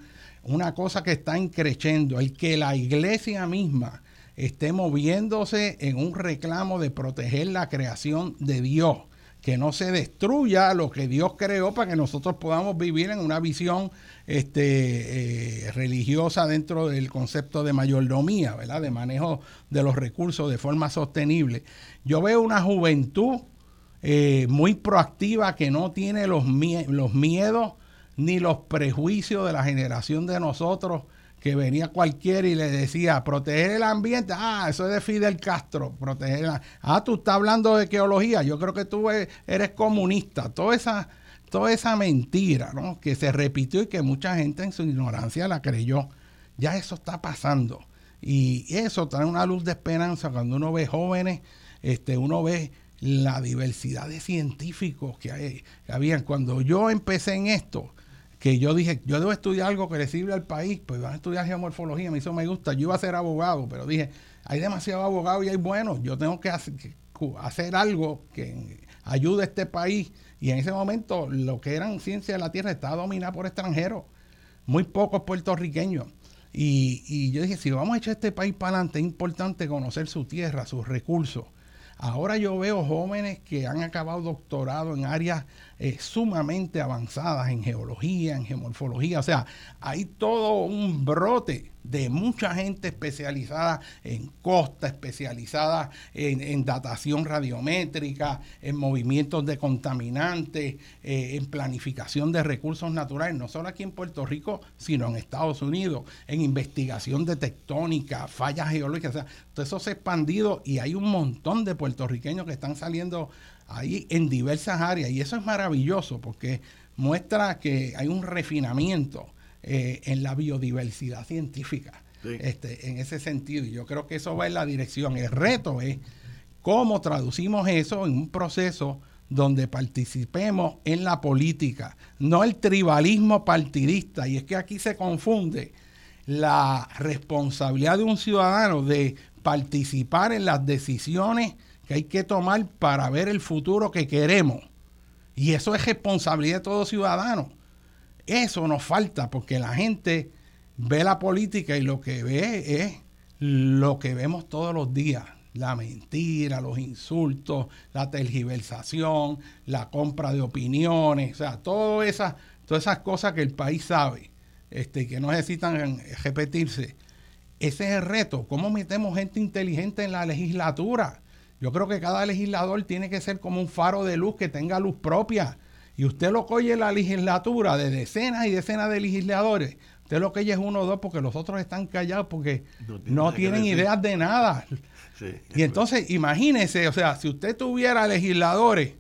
una cosa que está increciendo, el que la iglesia misma esté moviéndose en un reclamo de proteger la creación de Dios que no se destruya lo que Dios creó para que nosotros podamos vivir en una visión este, eh, religiosa dentro del concepto de mayordomía, ¿verdad? de manejo de los recursos de forma sostenible. Yo veo una juventud eh, muy proactiva que no tiene los, los miedos ni los prejuicios de la generación de nosotros que venía cualquiera y le decía, proteger el ambiente, ah, eso es de Fidel Castro, proteger. Ah, tú estás hablando de geología, yo creo que tú e-, eres comunista, toda esa, toda esa mentira, ¿no? Que se repitió y que mucha gente en su ignorancia la creyó. Ya eso está pasando. Y eso trae una luz de esperanza cuando uno ve jóvenes, este, uno ve la diversidad de científicos que, hay, que habían. Cuando yo empecé en esto, que yo dije, yo debo estudiar algo que le sirve al país, pues van a estudiar geomorfología, me hizo me gusta, yo iba a ser abogado, pero dije, hay demasiados abogados y hay buenos, yo tengo que hacer, algo que ayude a este país. Y en ese momento lo que eran ciencias de la tierra estaba dominado por extranjeros, muy pocos puertorriqueños. Y, y yo dije, si vamos a echar este país para adelante, es importante conocer su tierra, sus recursos. Ahora yo veo jóvenes que han acabado doctorado en áreas eh, sumamente avanzadas en geología, en geomorfología. O sea, hay todo un brote de mucha gente especializada en costa, especializada en, datación radiométrica, en movimientos de contaminantes, eh, en planificación de recursos naturales, no solo aquí en Puerto Rico, sino en Estados Unidos, en investigación de tectónica, fallas geológicas. O sea, todo eso se ha expandido y hay un montón de puertorriqueños que están saliendo ahí en diversas áreas. Y eso es maravilloso porque muestra que hay un refinamiento eh, en la biodiversidad científica este, en ese sentido. Y yo creo que eso va en la dirección. El reto es cómo traducimos eso en un proceso donde participemos en la política, no el tribalismo partidista. Y es que aquí se confunde la responsabilidad de un ciudadano de participar en las decisiones que hay que tomar para ver el futuro que queremos. Y eso es responsabilidad de todo ciudadano. Eso nos falta porque la gente ve la política y lo que ve es lo que vemos todos los días. La mentira, los insultos, la tergiversación, la compra de opiniones, o sea, todas esas, todas esas cosas que el país sabe este, que no necesitan repetirse. Ese es el reto. ¿Cómo metemos gente inteligente en la legislatura? Yo creo que cada legislador tiene que ser como un faro de luz que tenga luz propia. Y usted lo coge en la legislatura de decenas y decenas de legisladores. Usted lo que es uno o dos porque los otros están callados porque no, tienen ideas de nada. Y entonces, imagínese, o sea, si usted tuviera legisladores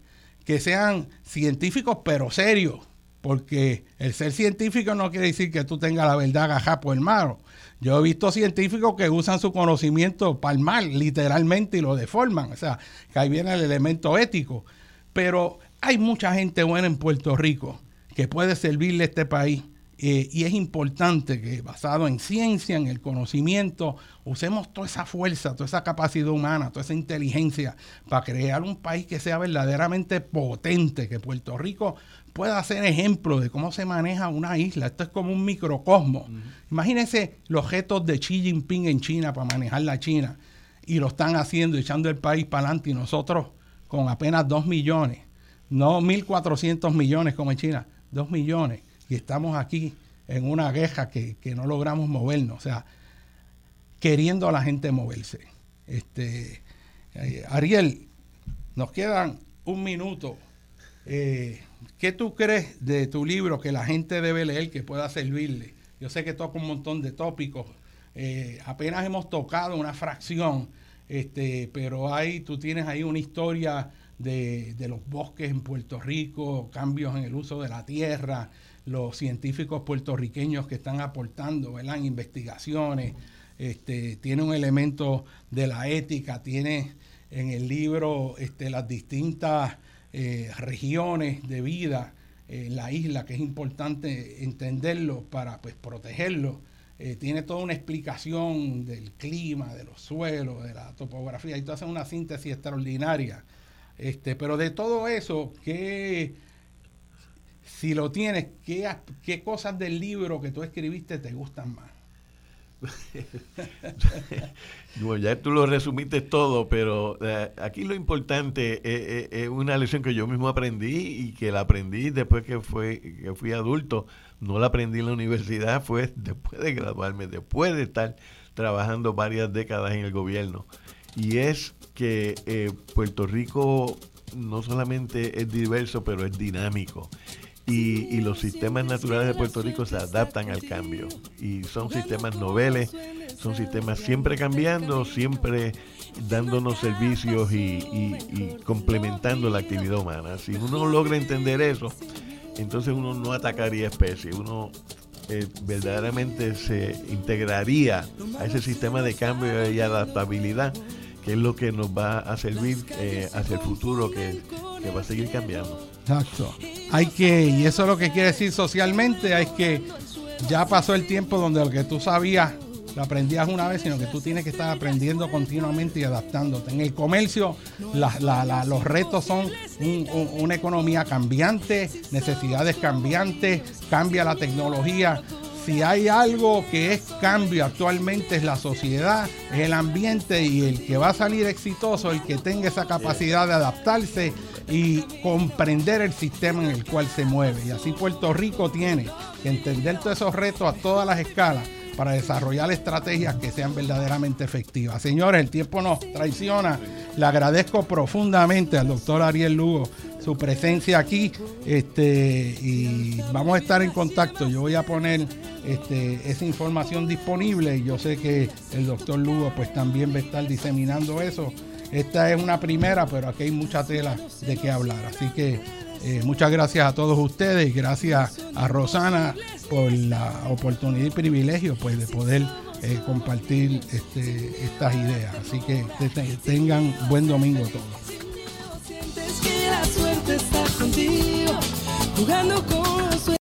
que sean científicos pero serios, porque el ser científico no quiere decir que tú tengas la verdad el malo. Yo he visto científicos que usan su conocimiento para el mal, literalmente, y lo deforman. O sea, que ahí viene el elemento ético. Pero hay mucha gente buena en Puerto Rico que puede servirle a este país. Eh, y es importante que basado en ciencia, en el conocimiento, usemos toda esa fuerza, toda esa capacidad humana, toda esa inteligencia para crear un país que sea verdaderamente potente, que Puerto Rico pueda ser ejemplo de cómo se maneja una isla. Esto es como un microcosmo. Imagínense los objetos de Xi Jinping en China para manejar la China. Y lo están haciendo, echando el país para adelante. Y nosotros con apenas 2 millones, no 1.400 millones como en China, 2 millones. Y estamos aquí en una queja que, no logramos movernos. O sea, queriendo a la gente moverse. Este, eh, Ariel, nos quedan un minuto. Eh, ¿Qué tú crees de tu libro que la gente debe leer que pueda servirle? Yo sé que toca un montón de tópicos. Eh, apenas hemos tocado una fracción, este, pero hay, tú tienes ahí una historia de, los bosques en Puerto Rico, cambios en el uso de la tierra, los científicos puertorriqueños que están aportando ¿verdad? investigaciones. Este, tiene un elemento de la ética, tiene en el libro este, las distintas eh, regiones de vida en la isla, que es importante entenderlo para pues, protegerlo. Eh, tiene toda una explicación del clima, de los suelos, de la topografía, y tú haces una síntesis extraordinaria. Este, pero de todo eso, ¿qué, si lo tienes, ¿qué, ¿qué cosas del libro que tú escribiste te gustan más? bueno, ya tú lo resumiste todo, pero eh, aquí lo importante es, una lección que yo mismo aprendí y que la aprendí después que, fue, que fui adulto. No la aprendí en la universidad, fue después de graduarme, después de estar trabajando varias décadas en el gobierno. Y es que eh, Puerto Rico no solamente es diverso, pero es dinámico y, los sistemas naturales de Puerto Rico se adaptan al cambio. Y son sistemas noveles, son sistemas siempre cambiando, siempre dándonos servicios y, complementando la actividad humana. Si uno logra entender eso, entonces uno no atacaría especies, uno eh, verdaderamente se integraría a ese sistema de cambio y adaptabilidad que es lo que nos va a servir eh, hacia el futuro, que que va a seguir cambiando. Exacto. Hay que, y eso es lo que quiere decir socialmente, hay que ya pasó el tiempo donde lo que tú sabías lo aprendías una vez, sino que tú tienes que estar aprendiendo continuamente y adaptándote. En el comercio los retos son una economía cambiante, necesidades cambiantes, cambia la tecnología. Si hay algo que es cambio actualmente es la sociedad, es el ambiente y el que va a salir exitoso, el que tenga esa capacidad de adaptarse y comprender el sistema en el cual se mueve. Y así Puerto Rico tiene que entender todos esos retos a todas las escalas para desarrollar estrategias que sean verdaderamente efectivas. Señores, el tiempo nos traiciona. Le agradezco profundamente al doctor Ariel Lugo su presencia aquí este, y vamos a estar en contacto. Yo voy a poner este, esa información disponible y yo sé que el doctor Lugo pues también va a estar diseminando eso. Esta es una primera, pero aquí hay mucha tela de qué hablar. Así que eh, muchas gracias a todos ustedes y gracias a Rosana por la oportunidad y privilegio pues, de poder eh, compartir este, estas ideas. Así que tengan buen domingo todos.